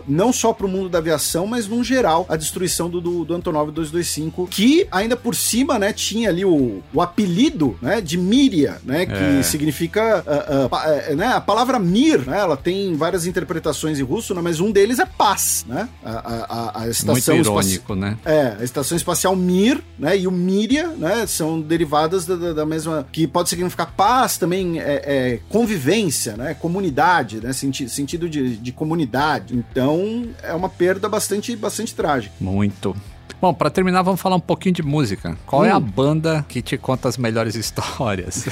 não só para o mundo da aviação, mas no geral, a destruição do, do, do Antonov 225, que ainda por cima, né, tinha ali o, o apelido, né, de Miria, né, que é. significa, uh, uh, né, a palavra Mir, né, ela tem várias interpretações em russo, né, mas um deles é paz, né, a, a, a estação Muito irônico, né? É, a estação espacial Mir, né, e o Miria, né, são derivadas da, da, da mesma, que pode significar paz, também é, é convivência, né, comunidade, né, senti sentido de, de comunidade. Então, é uma perda bastante, bastante trágica. Muito. Bom, para terminar, vamos falar um pouquinho de música. Qual hum. é a hum. banda que te conta as melhores histórias?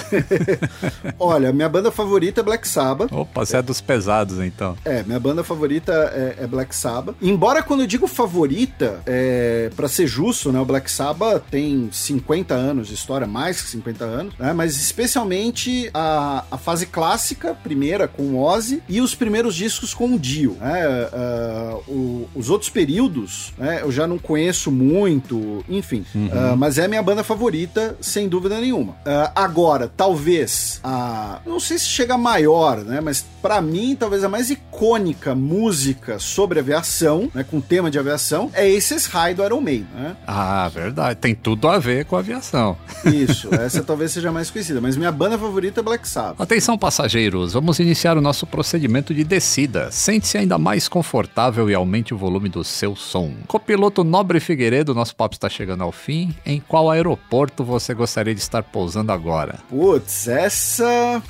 Olha, minha banda favorita é Black Sabbath. Opa, você é dos pesados, então. É, minha banda favorita é, é Black Sabbath. Embora quando eu digo favorita, é, para ser justo, né, o Black Sabbath tem 50 anos de história, mais que 50 anos, né, mas especialmente a, a fase clássica, primeira com o Ozzy, e os primeiros discos com o Dio. Né, uh, o, os outros períodos, né, eu já não conheço muito, enfim. Uhum. Uh, mas é a minha banda favorita, sem dúvida nenhuma. Uh, agora, talvez a. Não sei se chega maior, né? Mas para mim, talvez a mais icônica música sobre aviação, né? Com tema de aviação, é Aces High do Iron Maiden, né? Ah, verdade. Tem tudo a ver com aviação. Isso, essa talvez seja mais conhecida. Mas minha banda favorita é Black Sabbath. Atenção, passageiros. Vamos iniciar o nosso procedimento de descida. Sente-se ainda mais confortável e aumente o volume do seu som. Copiloto Nobre Figueiredo Figueiredo, nosso papo está chegando ao fim. Em qual aeroporto você gostaria de estar pousando agora? Putz, essa.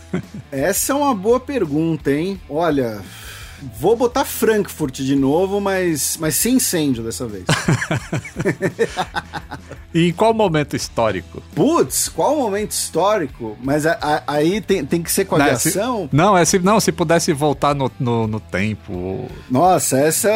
essa é uma boa pergunta, hein? Olha. Vou botar Frankfurt de novo, mas, mas sem incêndio dessa vez. e em qual momento histórico? Putz, qual momento histórico? Mas a, a, aí tem, tem que ser com a não, aviação? Se, não, é se, não, se pudesse voltar no, no, no tempo. Nossa, essa,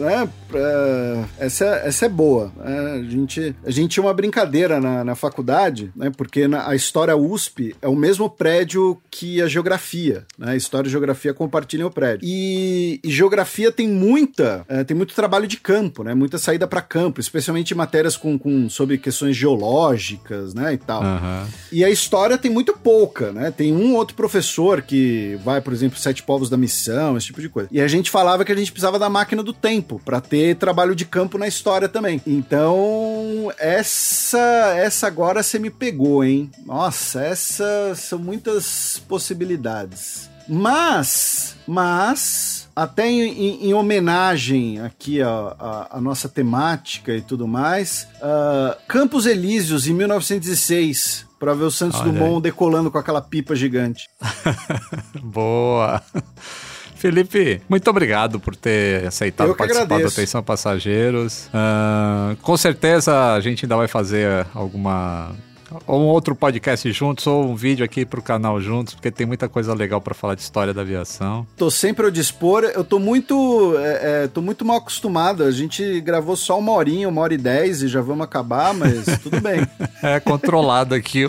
né, é, essa, essa é boa. É, a, gente, a gente tinha uma brincadeira na, na faculdade, né? Porque na, a História USP é o mesmo prédio que a Geografia. Né? História e Geografia compartilham o prédio. E, e Geografia tem muita, é, tem muito trabalho de campo, né? Muita saída para campo, especialmente matérias com, com, sobre questões geológicas, né? E tal. Uhum. E a História tem muito pouca, né? Tem um outro professor que vai, por exemplo, Sete Povos da Missão, esse tipo de coisa. E a gente falava que a gente precisava da máquina do tempo para ter ter trabalho de campo na história também. Então, essa essa agora você me pegou, hein? Nossa, essa são muitas possibilidades. Mas, mas, até em, em, em homenagem aqui à nossa temática e tudo mais, uh, Campos Elíseos, em 1906, para ver o Santos Olha Dumont aí. decolando com aquela pipa gigante. Boa! Felipe, muito obrigado por ter aceitado participar agradeço. do Atenção Passageiros. Uh, com certeza a gente ainda vai fazer alguma ou um outro podcast juntos, ou um vídeo aqui pro canal juntos, porque tem muita coisa legal para falar de história da aviação. Tô sempre ao dispor. Eu tô muito. É, é, tô muito mal acostumado. A gente gravou só uma horinha, uma hora e dez e já vamos acabar, mas tudo bem. É controlado aqui.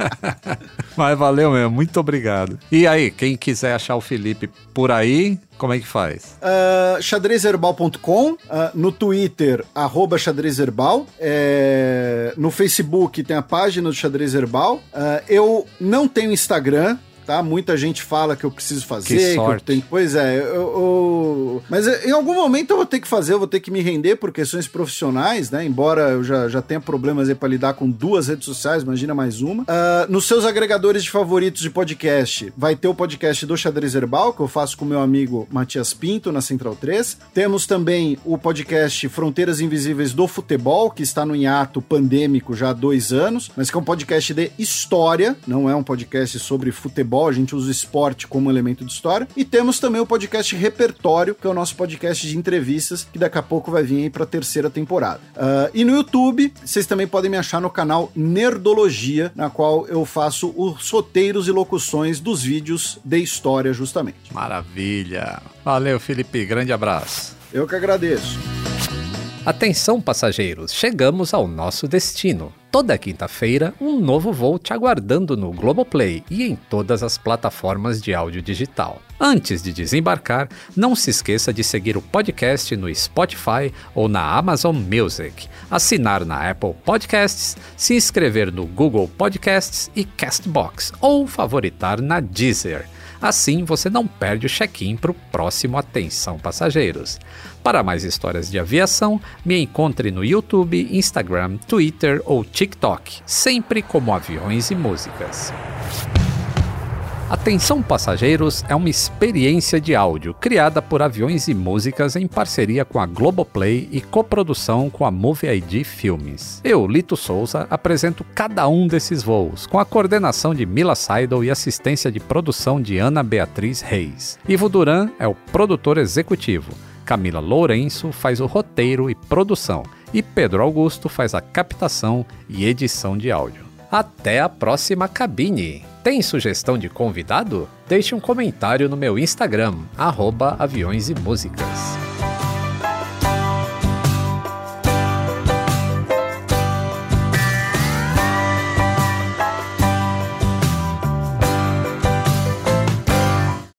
mas valeu mesmo, muito obrigado. E aí, quem quiser achar o Felipe por aí, como é que faz? Uh, xadrezherbal.com, uh, no Twitter, arroba xadrezherbal, é, no Facebook tem a página do Xadrez Herbal. Uh, eu não tenho Instagram, tá? Muita gente fala que eu preciso fazer, que, sorte. que eu tenho. Pois é, eu, eu... mas em algum momento eu vou ter que fazer, eu vou ter que me render por questões profissionais, né? Embora eu já, já tenha problemas aí para lidar com duas redes sociais, imagina mais uma. Uh, nos seus agregadores de favoritos de podcast, vai ter o podcast do Xadrez Herbal, que eu faço com meu amigo Matias Pinto, na Central 3. Temos também o podcast Fronteiras Invisíveis do Futebol, que está no hiato pandêmico já há dois anos, mas que é um podcast de história, não é um podcast sobre futebol futebol, a gente usa o esporte como elemento de história. E temos também o podcast Repertório, que é o nosso podcast de entrevistas, que daqui a pouco vai vir aí para a terceira temporada. Uh, e no YouTube, vocês também podem me achar no canal Nerdologia, na qual eu faço os roteiros e locuções dos vídeos de história, justamente. Maravilha! Valeu, Felipe. Grande abraço. Eu que agradeço. Atenção, passageiros, chegamos ao nosso destino. Toda quinta-feira, um novo voo te aguardando no Globoplay e em todas as plataformas de áudio digital. Antes de desembarcar, não se esqueça de seguir o podcast no Spotify ou na Amazon Music, assinar na Apple Podcasts, se inscrever no Google Podcasts e Castbox ou favoritar na Deezer. Assim você não perde o check-in para o próximo Atenção Passageiros. Para mais histórias de aviação, me encontre no YouTube, Instagram, Twitter ou TikTok, sempre como Aviões e Músicas. Atenção Passageiros é uma experiência de áudio criada por Aviões e Músicas em parceria com a Globoplay e coprodução com a Movie ID Filmes. Eu, Lito Souza, apresento cada um desses voos, com a coordenação de Mila Seidel e assistência de produção de Ana Beatriz Reis. Ivo Duran é o produtor executivo. Camila Lourenço faz o roteiro e produção, e Pedro Augusto faz a captação e edição de áudio. Até a próxima cabine! Tem sugestão de convidado? Deixe um comentário no meu Instagram, arroba aviões e músicas.